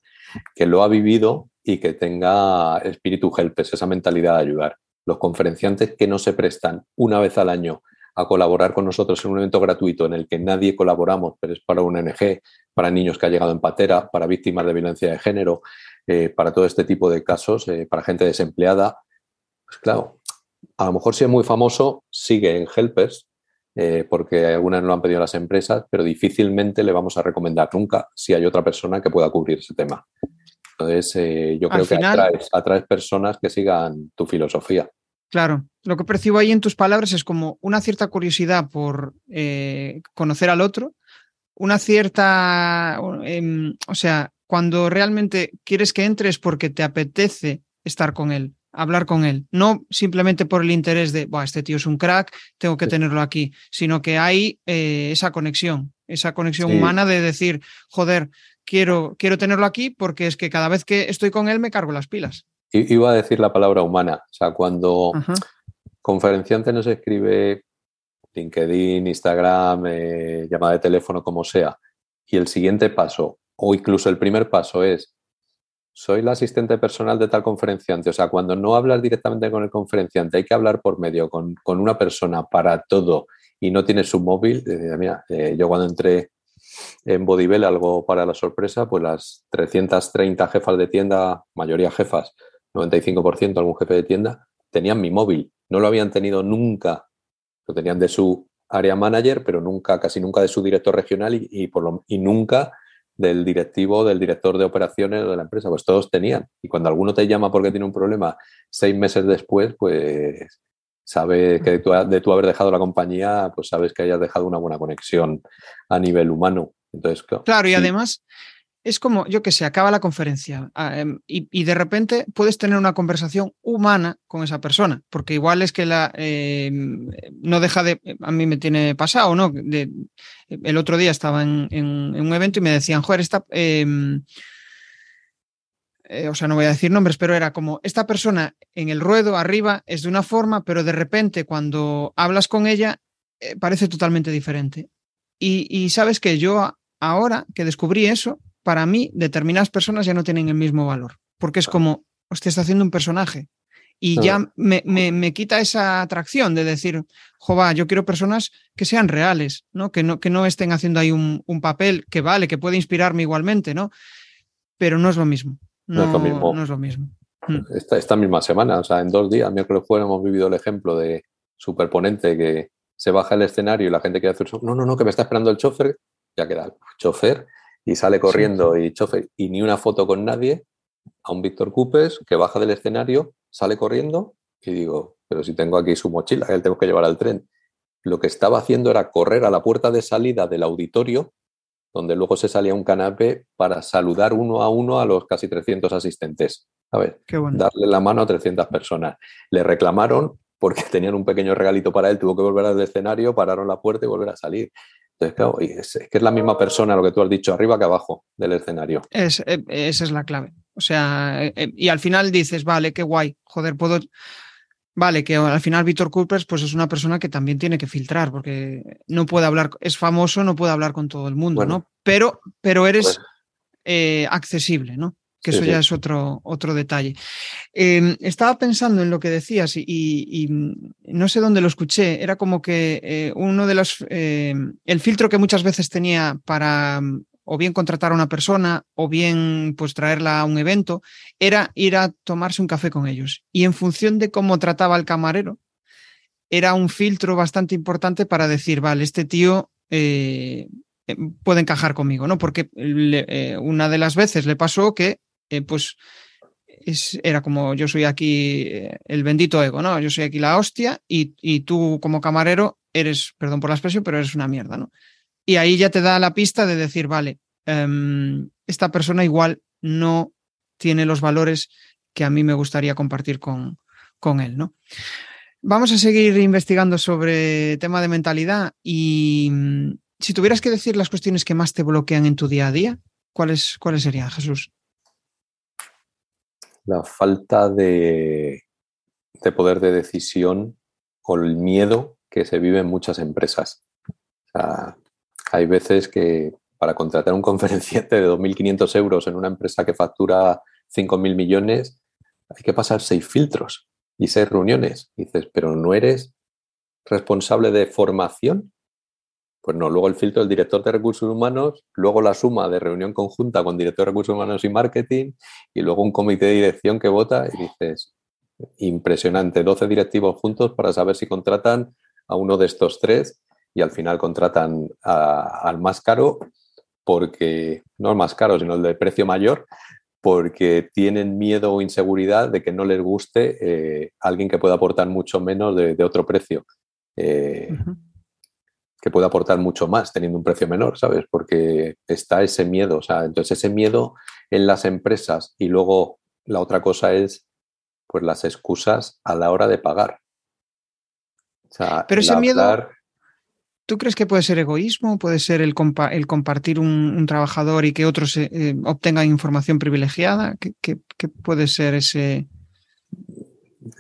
que lo ha vivido y que tenga espíritu helpes, esa mentalidad de ayudar los conferenciantes que no se prestan una vez al año a colaborar con nosotros en un evento gratuito en el que nadie colaboramos, pero es para un ONG, para niños que ha llegado en patera, para víctimas de violencia de género, eh, para todo este tipo de casos, eh, para gente desempleada. Pues claro, a lo mejor si es muy famoso, sigue en Helpers, eh, porque algunas no lo han pedido las empresas, pero difícilmente le vamos a recomendar nunca si hay otra persona que pueda cubrir ese tema. Entonces, eh, yo creo que atraes, personas que sigan tu filosofía. Claro, lo que percibo ahí en tus palabras es como una cierta curiosidad por eh, conocer al otro, una cierta, em, o sea, cuando realmente quieres que entres porque te apetece estar con él, hablar con él, no simplemente por el interés de, este tío es un crack, tengo que tenerlo aquí, sino que hay eh, esa conexión, esa conexión humana de decir, joder, quiero, quiero tenerlo aquí porque es que cada vez que estoy con él me cargo las pilas. Iba a decir la palabra humana, o sea, cuando conferenciante nos escribe LinkedIn, Instagram, eh, llamada de teléfono, como sea, y el siguiente paso, o incluso el primer paso es, soy la asistente personal de tal conferenciante, o sea, cuando no hablas directamente con el conferenciante, hay que hablar por medio con, una persona para todo y no tienes su móvil, mira, eh, yo cuando entré en Bodybell, algo para la sorpresa, pues las 330 jefas de tienda, mayoría jefas, 95% algún jefe de tienda, tenían mi móvil. No lo habían tenido nunca. Lo tenían de su área manager, pero nunca, casi nunca de su director regional y, por lo, y nunca del directivo, del director de operaciones de la empresa. Pues todos tenían. Y cuando alguno te llama porque tiene un problema seis meses después, pues sabes que de tu haber dejado la compañía, pues sabes que hayas dejado una buena conexión a nivel humano. Entonces, claro, y además es como, yo que sé, acaba la conferencia ah, em, y, de repente puedes tener una conversación humana con esa persona, porque igual es que la em, no deja de, a mí me tiene pasado, ¿no? el otro día estaba en, un evento y me decían, joder, esta... Em, eh, o sea, no voy a decir nombres, pero era como esta persona en el ruedo arriba es de una forma, pero de repente cuando hablas con ella eh, parece totalmente diferente. Y, sabes que yo ahora que descubrí eso, para mí determinadas personas ya no tienen el mismo valor, porque es como, hostia, está haciendo un personaje. y ya me, me, quita esa atracción de decir, jova, yo quiero personas que sean reales, ¿no? Que no, que no estén haciendo ahí un, un papel que vale, que puede inspirarme igualmente, ¿no? Pero no es lo mismo. No, es lo mismo. No es lo mismo. Mm. Esta, esta, misma semana, o sea, en dos días, miércoles jueves, hemos vivido el ejemplo de superponente que se baja el escenario y la gente quiere hacer no, no, no, que me está esperando el chofer, ya queda el chofer y sale corriendo y chofer y ni una foto con nadie a un Víctor Cupes que baja del escenario, sale corriendo y digo, pero si tengo aquí su mochila, que él tengo que llevar al tren. Lo que estaba haciendo era correr a la puerta de salida del auditorio, donde luego se salía un canapé para saludar uno a uno a los casi 300 asistentes. A ver, darle la mano a 300 personas. Le reclamaron porque tenían un pequeño regalito para él, tuvo que volver al escenario, pararon la puerta y volver a salir. Es, que es la misma persona lo que tú has dicho, arriba que abajo del escenario. Es, eh, esa es la clave. O sea, eh, eh, y al final dices, vale, qué guay, joder, puedo. Vale, que al final Víctor Coopers pues es una persona que también tiene que filtrar, porque no puede hablar, es famoso, no puede hablar con todo el mundo, ¿no? Pero, pero eres pues accesible, ¿no? Que eso ya es otro, otro detalle. Em, estaba pensando en lo que decías y, no sé dónde lo escuché. Era como que eh, uno de los. Em, el filtro que muchas veces tenía para mm, o bien contratar a una persona o bien pues traerla a un evento era ir a tomarse un café con ellos. Y en función de cómo trataba al camarero, era un filtro bastante importante para decir, vale, este tío. Eh, puede encajar conmigo, ¿no? Porque eh, una de las veces le pasó que eh, pues era como yo soy aquí eh, el bendito ego, ¿no? Yo soy aquí la hostia y, tú como camarero eres, perdón por la expresión, pero eres una mierda, ¿no? Y ahí ya te da la pista de decir, vale, em, esta persona igual no tiene los valores que a mí me gustaría compartir con, con él, ¿no? Vamos a seguir investigando sobre tema de mentalidad y mm, si tuvieras que decir las cuestiones que más te bloquean en tu día a día, ¿cuáles, cuáles serían, Jesús? La falta de, poder de decisión o el miedo que se vive en muchas empresas. hay veces que para contratar un conferenciante de 2.500 euros en una empresa que factura 5.000 millones, hay que pasar seis filtros y seis reuniones. dices, pero no eres responsable de formación pues no, luego el filtro del director de recursos humanos, luego la suma de reunión conjunta con director de recursos humanos y marketing, y luego un comité de dirección que vota y dices, impresionante, 12 directivos juntos para saber si contratan a uno de estos tres y al final contratan al más caro porque, no el más caro, sino el de precio mayor, porque tienen miedo o inseguridad de que no les guste eh, alguien que pueda aportar mucho menos de, otro precio. Eh, que puede aportar mucho más teniendo un precio menor, ¿sabes? Porque está ese miedo, o sea, entonces ese miedo en las empresas y luego la otra cosa es pues las excusas a la hora de pagar. Pero ese miedo, ¿tú crees que puede ser egoísmo? ¿Puede ser el, el compartir un, trabajador y que otros eh, obtengan información privilegiada? ¿Qué, puede ser ese,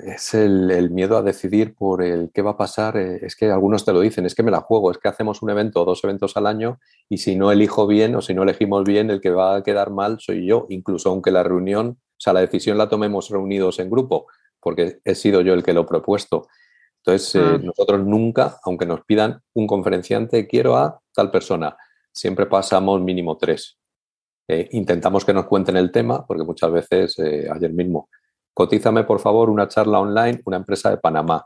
es el, miedo a decidir por el qué va a pasar. Eh, es que algunos te lo dicen, es que me la juego, es que hacemos un evento o dos eventos al año y si no elijo bien o si no elegimos bien, el que va a quedar mal soy yo, incluso aunque la reunión, o sea, la decisión la tomemos reunidos en grupo, porque he sido yo el que lo he propuesto. Entonces, eh, ah. nosotros nunca, aunque nos pidan un conferenciante, quiero a tal persona, siempre pasamos mínimo tres. Eh, intentamos que nos cuenten el tema, porque muchas veces, ayer mismo, cotízame por favor una charla online, una empresa de Panamá.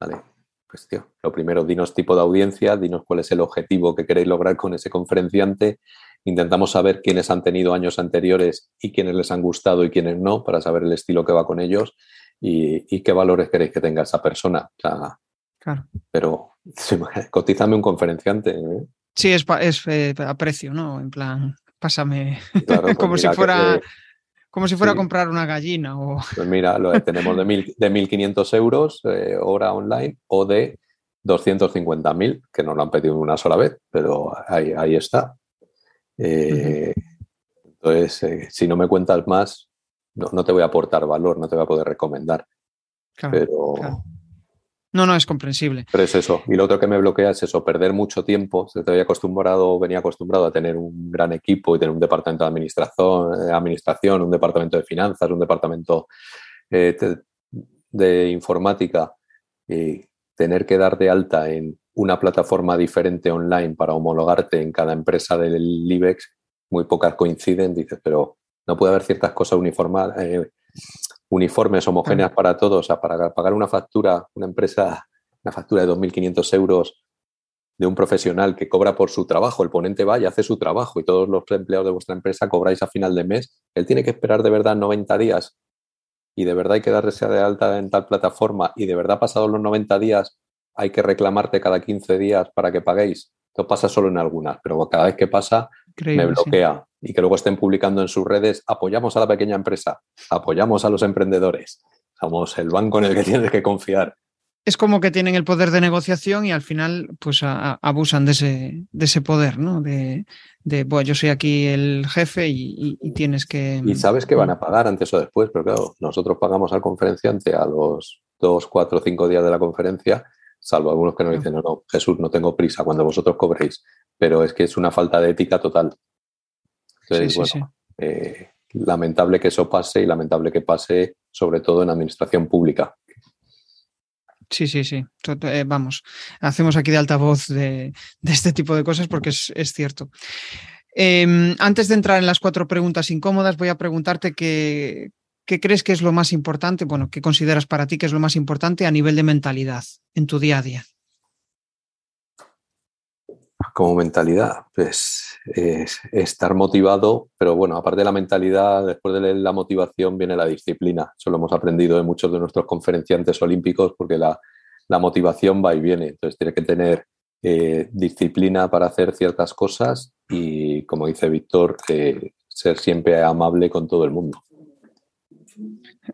Vale, pues tío, lo primero, dinos tipo de audiencia, dinos cuál es el objetivo que queréis lograr con ese conferenciante. Intentamos saber quiénes han tenido años anteriores y quiénes les han gustado y quiénes no, para saber el estilo que va con ellos y, qué valores queréis que tenga esa persona. claro. Pero cotízame un conferenciante. ¿eh? Sí, es, es eh, a precio, ¿no? En plan, pásame como si fuera... Como si fuera a comprar una gallina. O... Pues mira, lo tenemos de, mil, de 1.500 euros eh, hora online o de 250.000, que no lo han pedido una sola vez, pero ahí, ahí está. Eh, entonces, eh, si no me cuentas más, no, te voy a aportar valor, no te voy a poder recomendar. pero, no, no, es comprensible. Pero es eso. Y lo otro que me bloquea es eso, perder mucho tiempo. Se te había acostumbrado, venía acostumbrado a tener un gran equipo y tener un departamento de administración, eh, administración un departamento de finanzas, un departamento... Eh, de informática, y tener que dar de alta en una plataforma diferente online para homologarte en cada empresa del IBEX, muy pocas coinciden, dices, pero no puede haber ciertas cosas eh, uniformes, homogéneas para todos. O sea, para pagar una factura, una empresa, una factura de 2.500 euros de un profesional que cobra por su trabajo, el ponente va y hace su trabajo y todos los empleados de vuestra empresa cobráis a final de mes, él tiene que esperar de verdad 90 días y de verdad hay que darse de alta en tal plataforma y de verdad pasados los 90 días hay que reclamarte cada 15 días para que paguéis. Esto pasa solo en algunas, pero cada vez que pasa me bloquea. Y que luego estén publicando en sus redes, apoyamos a la pequeña empresa, apoyamos a los emprendedores, somos el banco en el que tienes que confiar. Es como que tienen el poder de negociación y al final pues abusan de ese, de ese poder, ¿no? De, de, bueno, yo soy aquí el jefe y, tienes que... Y sabes que van a pagar antes o después, pero claro, nosotros pagamos al conferenciante a los dos, cuatro, cinco días de la conferencia salvo algunos que nos dicen, no, no, Jesús, no tengo prisa cuando vosotros cobréis, pero es que es una falta de ética total. Entonces, bueno, eh, lamentable que eso pase y lamentable que pase sobre todo en administración pública. Sí, sí, sí. Eh, vamos, hacemos aquí de altavoz de, de este tipo de cosas porque es, es cierto. Em, antes de entrar en las cuatro preguntas incómodas, voy a preguntarte qué, ¿qué crees que es lo más importante? Bueno, ¿qué consideras para ti que es lo más importante a nivel de mentalidad en tu día a día? Como mentalidad, pues es estar motivado, pero bueno, aparte de la mentalidad, después de la motivación viene la disciplina. Eso lo hemos aprendido de muchos de nuestros conferenciantes olímpicos porque la, motivación va y viene. Entonces tiene que tener eh, disciplina para hacer ciertas cosas y, como dice Víctor, eh, ser siempre amable con todo el mundo.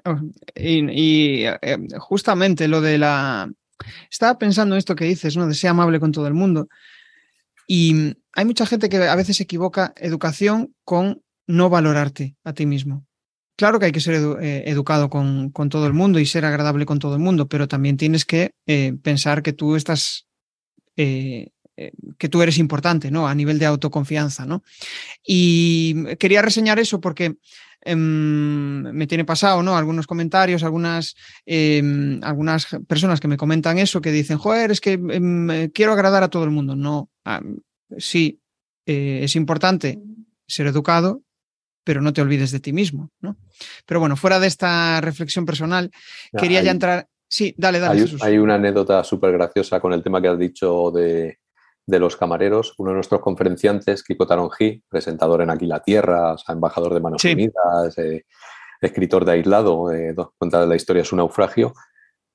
Oh, y, eh, justamente lo de la... Estaba pensando esto que dices, ¿no? De ser amable con todo el mundo. Y hay mucha gente que a veces equivoca educación con no valorarte a ti mismo. Claro que hay que ser eh, educado con, todo el mundo y ser agradable con todo el mundo, pero también tienes que eh, pensar que tú estás, que tú eres importante, ¿no? A nivel de autoconfianza, ¿no? Y quería reseñar eso porque Em, me tiene pasado, ¿no? Algunos comentarios, algunas, em, algunas personas que me comentan eso, que dicen, joder, es que em, quiero agradar a todo el mundo. No, ah, sí, eh, es importante ser educado, pero no te olvides de ti mismo, ¿no? Pero bueno, fuera de esta reflexión personal, quería ya entrar. Sí, dale, dale. Hay, hay una anécdota súper graciosa con el tema que has dicho de, de los camareros, uno de nuestros conferenciantes, Kiko Taronji, presentador en Aquí la Tierra, embajador de Manos Unidas, eh, escritor de Aislado, eh, cuenta la historia de su naufragio.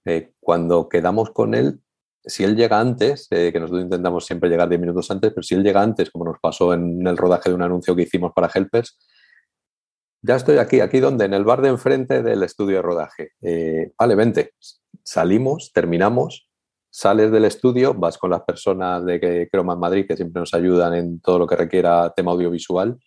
Eh, cuando quedamos con él, si él llega antes, que nosotros intentamos siempre llegar 10 minutos antes, pero si él llega antes, como nos pasó en el rodaje de un anuncio que hicimos para Helpers, ya estoy aquí, aquí donde, en el bar de enfrente del estudio de rodaje. vale, vente. Salimos, terminamos, sales del estudio, vas con las personas de Croma Madrid, que siempre nos ayudan en todo lo que requiera tema audiovisual,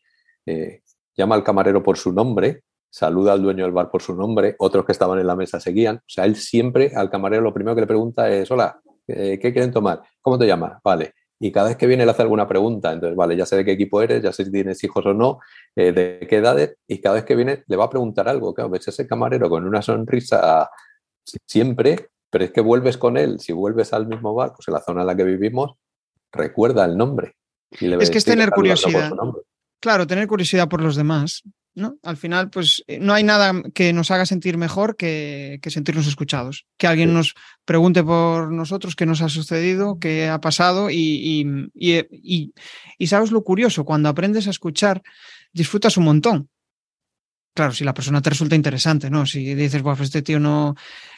eh, llama al camarero por su nombre, saluda al dueño del bar por su nombre, otros que estaban en la mesa seguían. O sea, él siempre al camarero lo primero que le pregunta es, hola, eh, ¿qué quieren tomar? ¿Cómo te llamas? Vale. Y cada vez que viene le hace alguna pregunta, entonces, vale, ya sé de qué equipo eres, ya sé si tienes hijos o no, eh, de qué edades, y cada vez que viene le va a preguntar algo. Claro, ves ese camarero con una sonrisa siempre pero es que vuelves con él, si vuelves al mismo bar, pues en la zona en la que vivimos, recuerda el nombre. es que es tener curiosidad. Claro, tener curiosidad por los demás. ¿No? Al final, pues eh, no hay nada que nos haga sentir mejor que, sentirnos escuchados. Que alguien nos pregunte por nosotros qué nos ha sucedido, qué ha pasado y, y, y, sabes lo curioso, cuando aprendes a escuchar, disfrutas un montón claro, si la persona te resulta interesante, ¿no? Si dices, pues este tío no,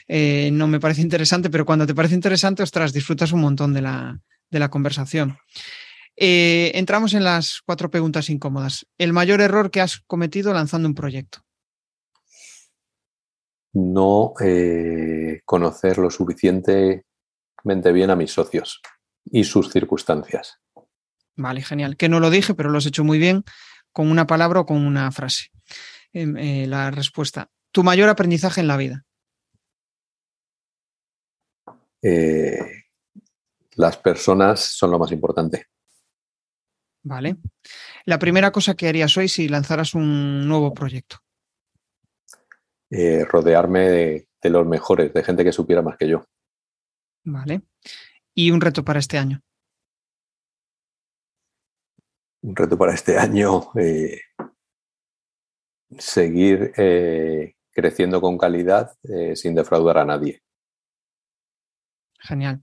eh, no me parece interesante, pero cuando te parece interesante, ostras, disfrutas un montón de la, de la conversación. Eh, entramos en las cuatro preguntas incómodas. El mayor error que has cometido lanzando un proyecto. No eh, conocer lo suficientemente bien a mis socios y sus circunstancias. Vale, genial. Que no lo dije, pero lo has hecho muy bien con una palabra o con una frase. Em, eh, la respuesta. ¿Tu mayor aprendizaje en la vida? Las personas son lo más importante. Vale. La primera cosa que harías hoy si lanzaras un nuevo proyecto. eh, rodearme de, de los mejores, de gente que supiera más que yo. Vale. ¿Y un reto para este año? Un reto para este año, eh, seguir eh, creciendo con calidad sin defraudar a nadie. Genial.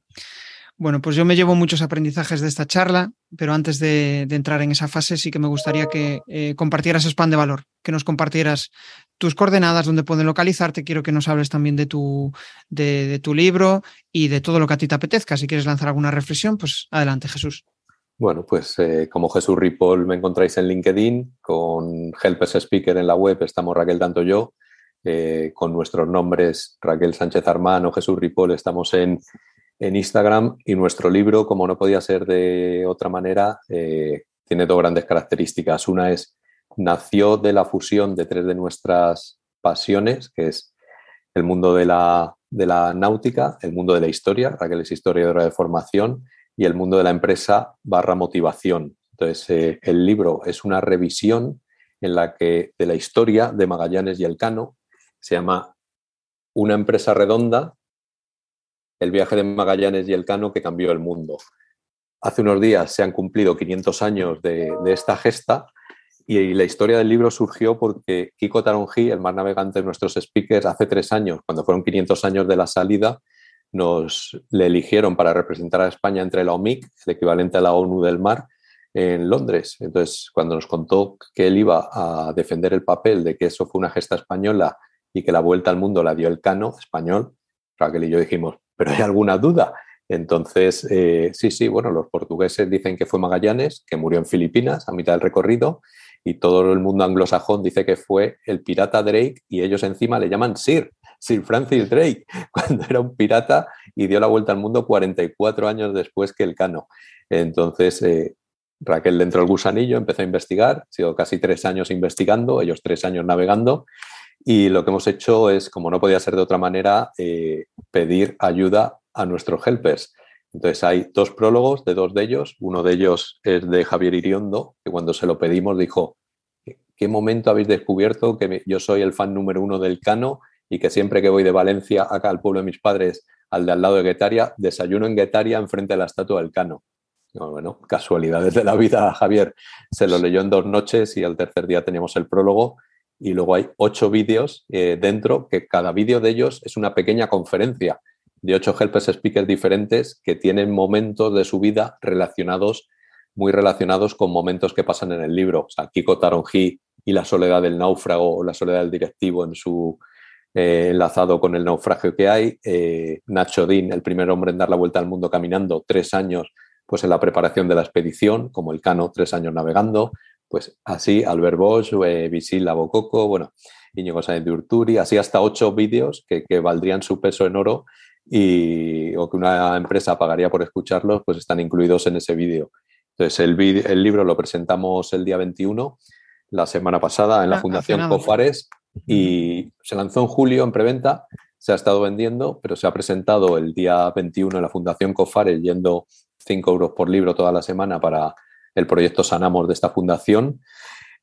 Bueno, pues yo me llevo muchos aprendizajes de esta charla, pero antes de, entrar en esa fase sí que me gustaría que eh, compartieras spam de valor, que nos compartieras tus coordenadas, donde pueden localizarte. Quiero que nos hables también de tu, de, tu libro y de todo lo que a ti te apetezca. Si quieres lanzar alguna reflexión, pues adelante, Jesús. Bueno, pues eh, como Jesús Ripoll me encontráis en LinkedIn, con Helpers Speaker en la web estamos Raquel Tanto yo, eh, con nuestros nombres Raquel Sánchez Armán o Jesús Ripoll estamos en en Instagram y nuestro libro, como no podía ser de otra manera, eh, tiene dos grandes características. Una es, nació de la fusión de tres de nuestras pasiones, que es el mundo de la, de la náutica, el mundo de la historia, Raquel es historiadora de formación, y el mundo de la empresa barra motivación. Entonces, eh, el libro es una revisión en la que de la historia de Magallanes y Elcano se llama Una empresa redonda el viaje de Magallanes y el Cano que cambió el mundo. Hace unos días se han cumplido 500 años de, esta gesta y, la historia del libro surgió porque Kiko Taronji, el más navegante de nuestros speakers, hace tres años, cuando fueron 500 años de la salida, nos le eligieron para representar a España entre la OMIC, el equivalente a la ONU del mar, en Londres. Entonces, cuando nos contó que él iba a defender el papel de que eso fue una gesta española y que la vuelta al mundo la dio el Cano español, Raquel y yo dijimos, pero hay alguna duda. Entonces, eh, sí, sí, bueno, los portugueses dicen que fue Magallanes, que murió en Filipinas a mitad del recorrido, y todo el mundo anglosajón dice que fue el pirata Drake, y ellos encima le llaman Sir, Sir Francis Drake, cuando era un pirata y dio la vuelta al mundo 44 años después que el Cano. Entonces, eh, Raquel dentro del gusanillo empezó a investigar, ha sido casi tres años investigando, ellos tres años navegando, y lo que hemos hecho es, como no podía ser de otra manera, eh, pedir ayuda a nuestros helpers. Entonces hay dos prólogos de dos de ellos. Uno de ellos es de Javier Iriondo, que cuando se lo pedimos dijo, ¿qué momento habéis descubierto que yo soy el fan número uno del Cano y que siempre que voy de Valencia acá al pueblo de mis padres, al de al lado de Guetaria, desayuno en Guetaria enfrente de la estatua del Cano? bueno, casualidades de la vida, Javier. Se lo leyó en dos noches y al tercer día teníamos el prólogo y luego hay ocho vídeos eh, dentro, que cada vídeo de ellos es una pequeña conferencia de ocho helpers speakers diferentes que tienen momentos de su vida relacionados, muy relacionados con momentos que pasan en el libro. O sea, Kiko Taronji y la soledad del náufrago o la soledad del directivo en su eh, enlazado con el naufragio que hay. Eh, Nacho Dean, el primer hombre en dar la vuelta al mundo caminando, tres años pues en la preparación de la expedición, como el Cano, tres años navegando. Pues así, Albert Bosch, eh, Visil Labococo, bueno, Íñigo Sáenz de Urturi, así hasta ocho vídeos que, valdrían su peso en oro y, o que una empresa pagaría por escucharlos, pues están incluidos en ese vídeo. Entonces, el, el, libro lo presentamos el día 21, la semana pasada, en la ah, Fundación Cofares y se lanzó en julio en preventa, se ha estado vendiendo, pero se ha presentado el día 21 en la Fundación Cofares yendo 5 euros por libro toda la semana para el proyecto Sanamos de esta fundación.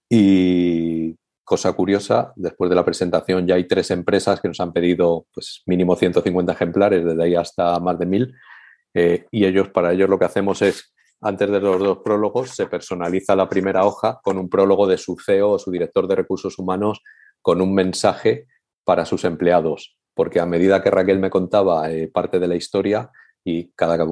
Y cosa curiosa, después de la presentación ya hay tres empresas que nos han pedido pues, mínimo 150 ejemplares, desde ahí hasta más de mil. Eh, y ellos, para ellos lo que hacemos es, antes de los dos prólogos, se personaliza la primera hoja con un prólogo de su CEO o su director de recursos humanos con un mensaje para sus empleados. Porque a medida que Raquel me contaba eh, parte de la historia y cada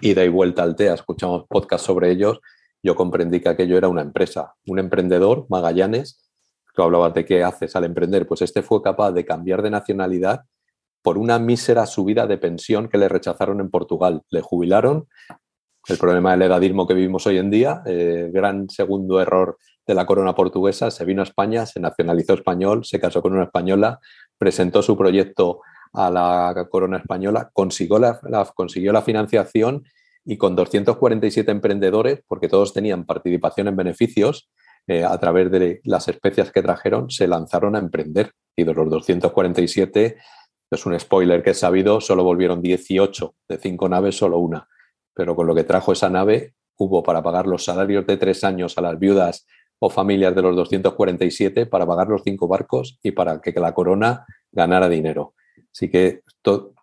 ida y vuelta al TEA escuchamos podcast sobre ellos, yo comprendí que aquello era una empresa, un emprendedor, Magallanes, tú hablabas de qué haces al emprender, pues este fue capaz de cambiar de nacionalidad por una mísera subida de pensión que le rechazaron en Portugal. Le jubilaron, el problema del edadismo que vivimos hoy en día, eh, gran segundo error de la corona portuguesa, se vino a España, se nacionalizó español, se casó con una española, presentó su proyecto a la corona española, consiguió la, consiguió la financiación y con 247 emprendedores, porque todos tenían participación en beneficios, eh, a través de las especias que trajeron, se lanzaron a emprender. Y de los 247, es un spoiler que he sabido, solo volvieron 18, de cinco naves, solo una. Pero con lo que trajo esa nave, hubo para pagar los salarios de tres años a las viudas o familias de los 247, para pagar los cinco barcos y para que la corona ganara dinero. Así que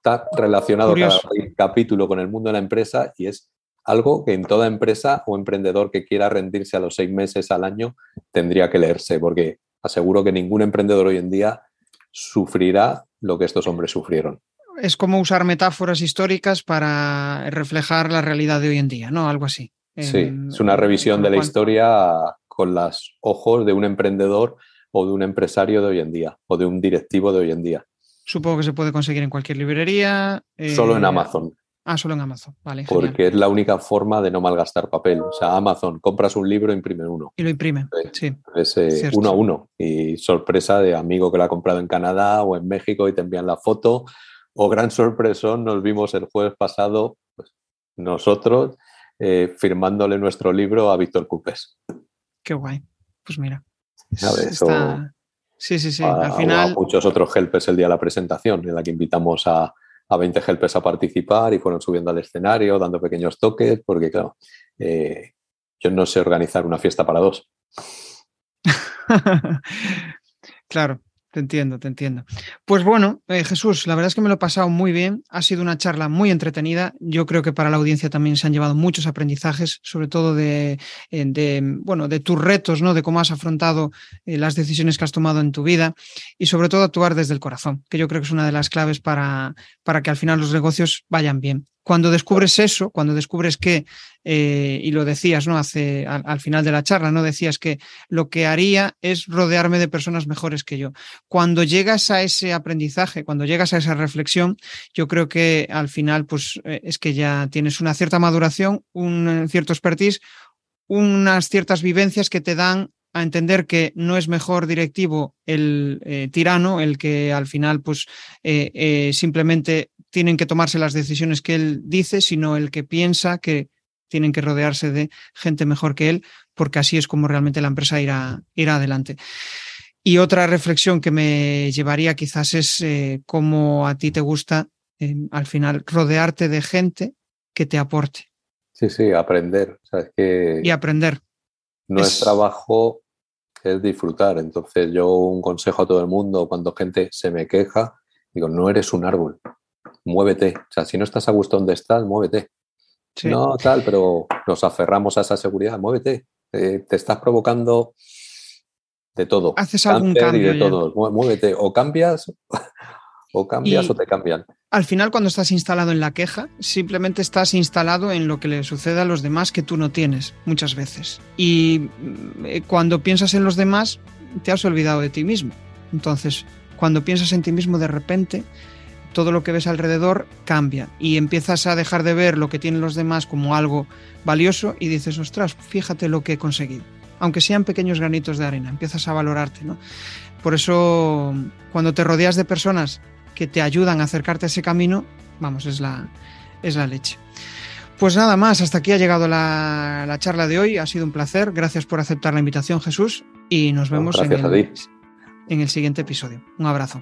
está relacionado cada capítulo con el mundo de la empresa y es algo que en toda empresa o emprendedor que quiera rendirse a los seis meses al año tendría que leerse, porque aseguro que ningún emprendedor hoy en día sufrirá lo que estos hombres sufrieron. Es como usar metáforas históricas para reflejar la realidad de hoy en día, ¿no? Algo así. Sí, es una revisión de la historia con los ojos de un emprendedor o de un empresario de hoy en día o de un directivo de hoy en día. Supongo que se puede conseguir en cualquier librería. Solo en eh, Amazon. Ah, solo en Amazon, vale. Porque es la única forma de no malgastar papel. O sea, Amazon, compras un libro, imprime uno. Y lo imprime, sí. Es eh, uno a uno. Y sorpresa de amigo que lo ha comprado en Canadá o en México y te envían la foto. O gran sorpresa, nos vimos el jueves pasado, pues, nosotros, eh, firmándole nuestro libro a Víctor Cupes. Qué guay. Pues mira. ¿Sabes? Sí, sí, sí. Al final. muchos otros helpers el día de la presentación, en la que invitamos a a 20 helpers a participar y fueron subiendo al escenario, dando pequeños toques, porque claro, eh, yo no sé organizar una fiesta para dos. claro, te entiendo, te entiendo. Pues bueno, eh, Jesús, la verdad es que me lo he pasado muy bien. Ha sido una charla muy entretenida. Yo creo que para la audiencia también se han llevado muchos aprendizajes, sobre todo de, eh, bueno, de tus retos, ¿no? De cómo has afrontado eh, las decisiones que has tomado en tu vida y sobre todo actuar desde el corazón, que yo creo que es una de las claves para, para que al final los negocios vayan bien. Cuando descubres eso, cuando descubres que, eh, y lo decías, ¿no? Hace, al, final de la charla, ¿no? Decías que lo que haría es rodearme de personas mejores que yo. Cuando llegas a ese aprendizaje, cuando llegas a esa reflexión, yo creo que al final, pues, eh, es que ya tienes una cierta maduración, un cierto expertise, unas ciertas vivencias que te dan a entender que no es mejor directivo el eh, tirano, el que al final pues simplemente tienen que tomarse las decisiones que él dice, sino el que piensa que tienen que rodearse de gente mejor que él, porque así es como realmente la empresa irá, irá adelante. Y otra reflexión que me llevaría quizás es eh, cómo a ti te gusta eh, al final rodearte de gente que te aporte. Sí, sí, aprender. y aprender. No es... trabajo, es disfrutar. Entonces yo un consejo a todo el mundo, cuando gente se me queja, digo, no eres un árbol, muévete. O sea, si no estás a gusto donde estás, muévete. No, tal, pero nos aferramos a esa seguridad, muévete. te estás provocando de todo. Haces algún cambio. de todo. Muévete. O cambias, o cambias o te cambian. Al final, cuando estás instalado en la queja, simplemente estás instalado en lo que le sucede a los demás que tú no tienes muchas veces. Y eh, cuando piensas en los demás, te has olvidado de ti mismo. Entonces, cuando piensas en ti mismo, de repente todo lo que ves alrededor cambia y empiezas a dejar de ver lo que tienen los demás como algo valioso y dices, ostras, fíjate lo que he conseguido. Aunque sean pequeños granitos de arena, empiezas a valorarte, ¿no? Por eso, cuando te rodeas de personas que te ayudan a acercarte a ese camino, vamos, es la, es la leche. Pues nada más, hasta aquí ha llegado la, charla de hoy. Ha sido un placer. Gracias por aceptar la invitación, Jesús. Y nos vemos en en el siguiente episodio. Un abrazo.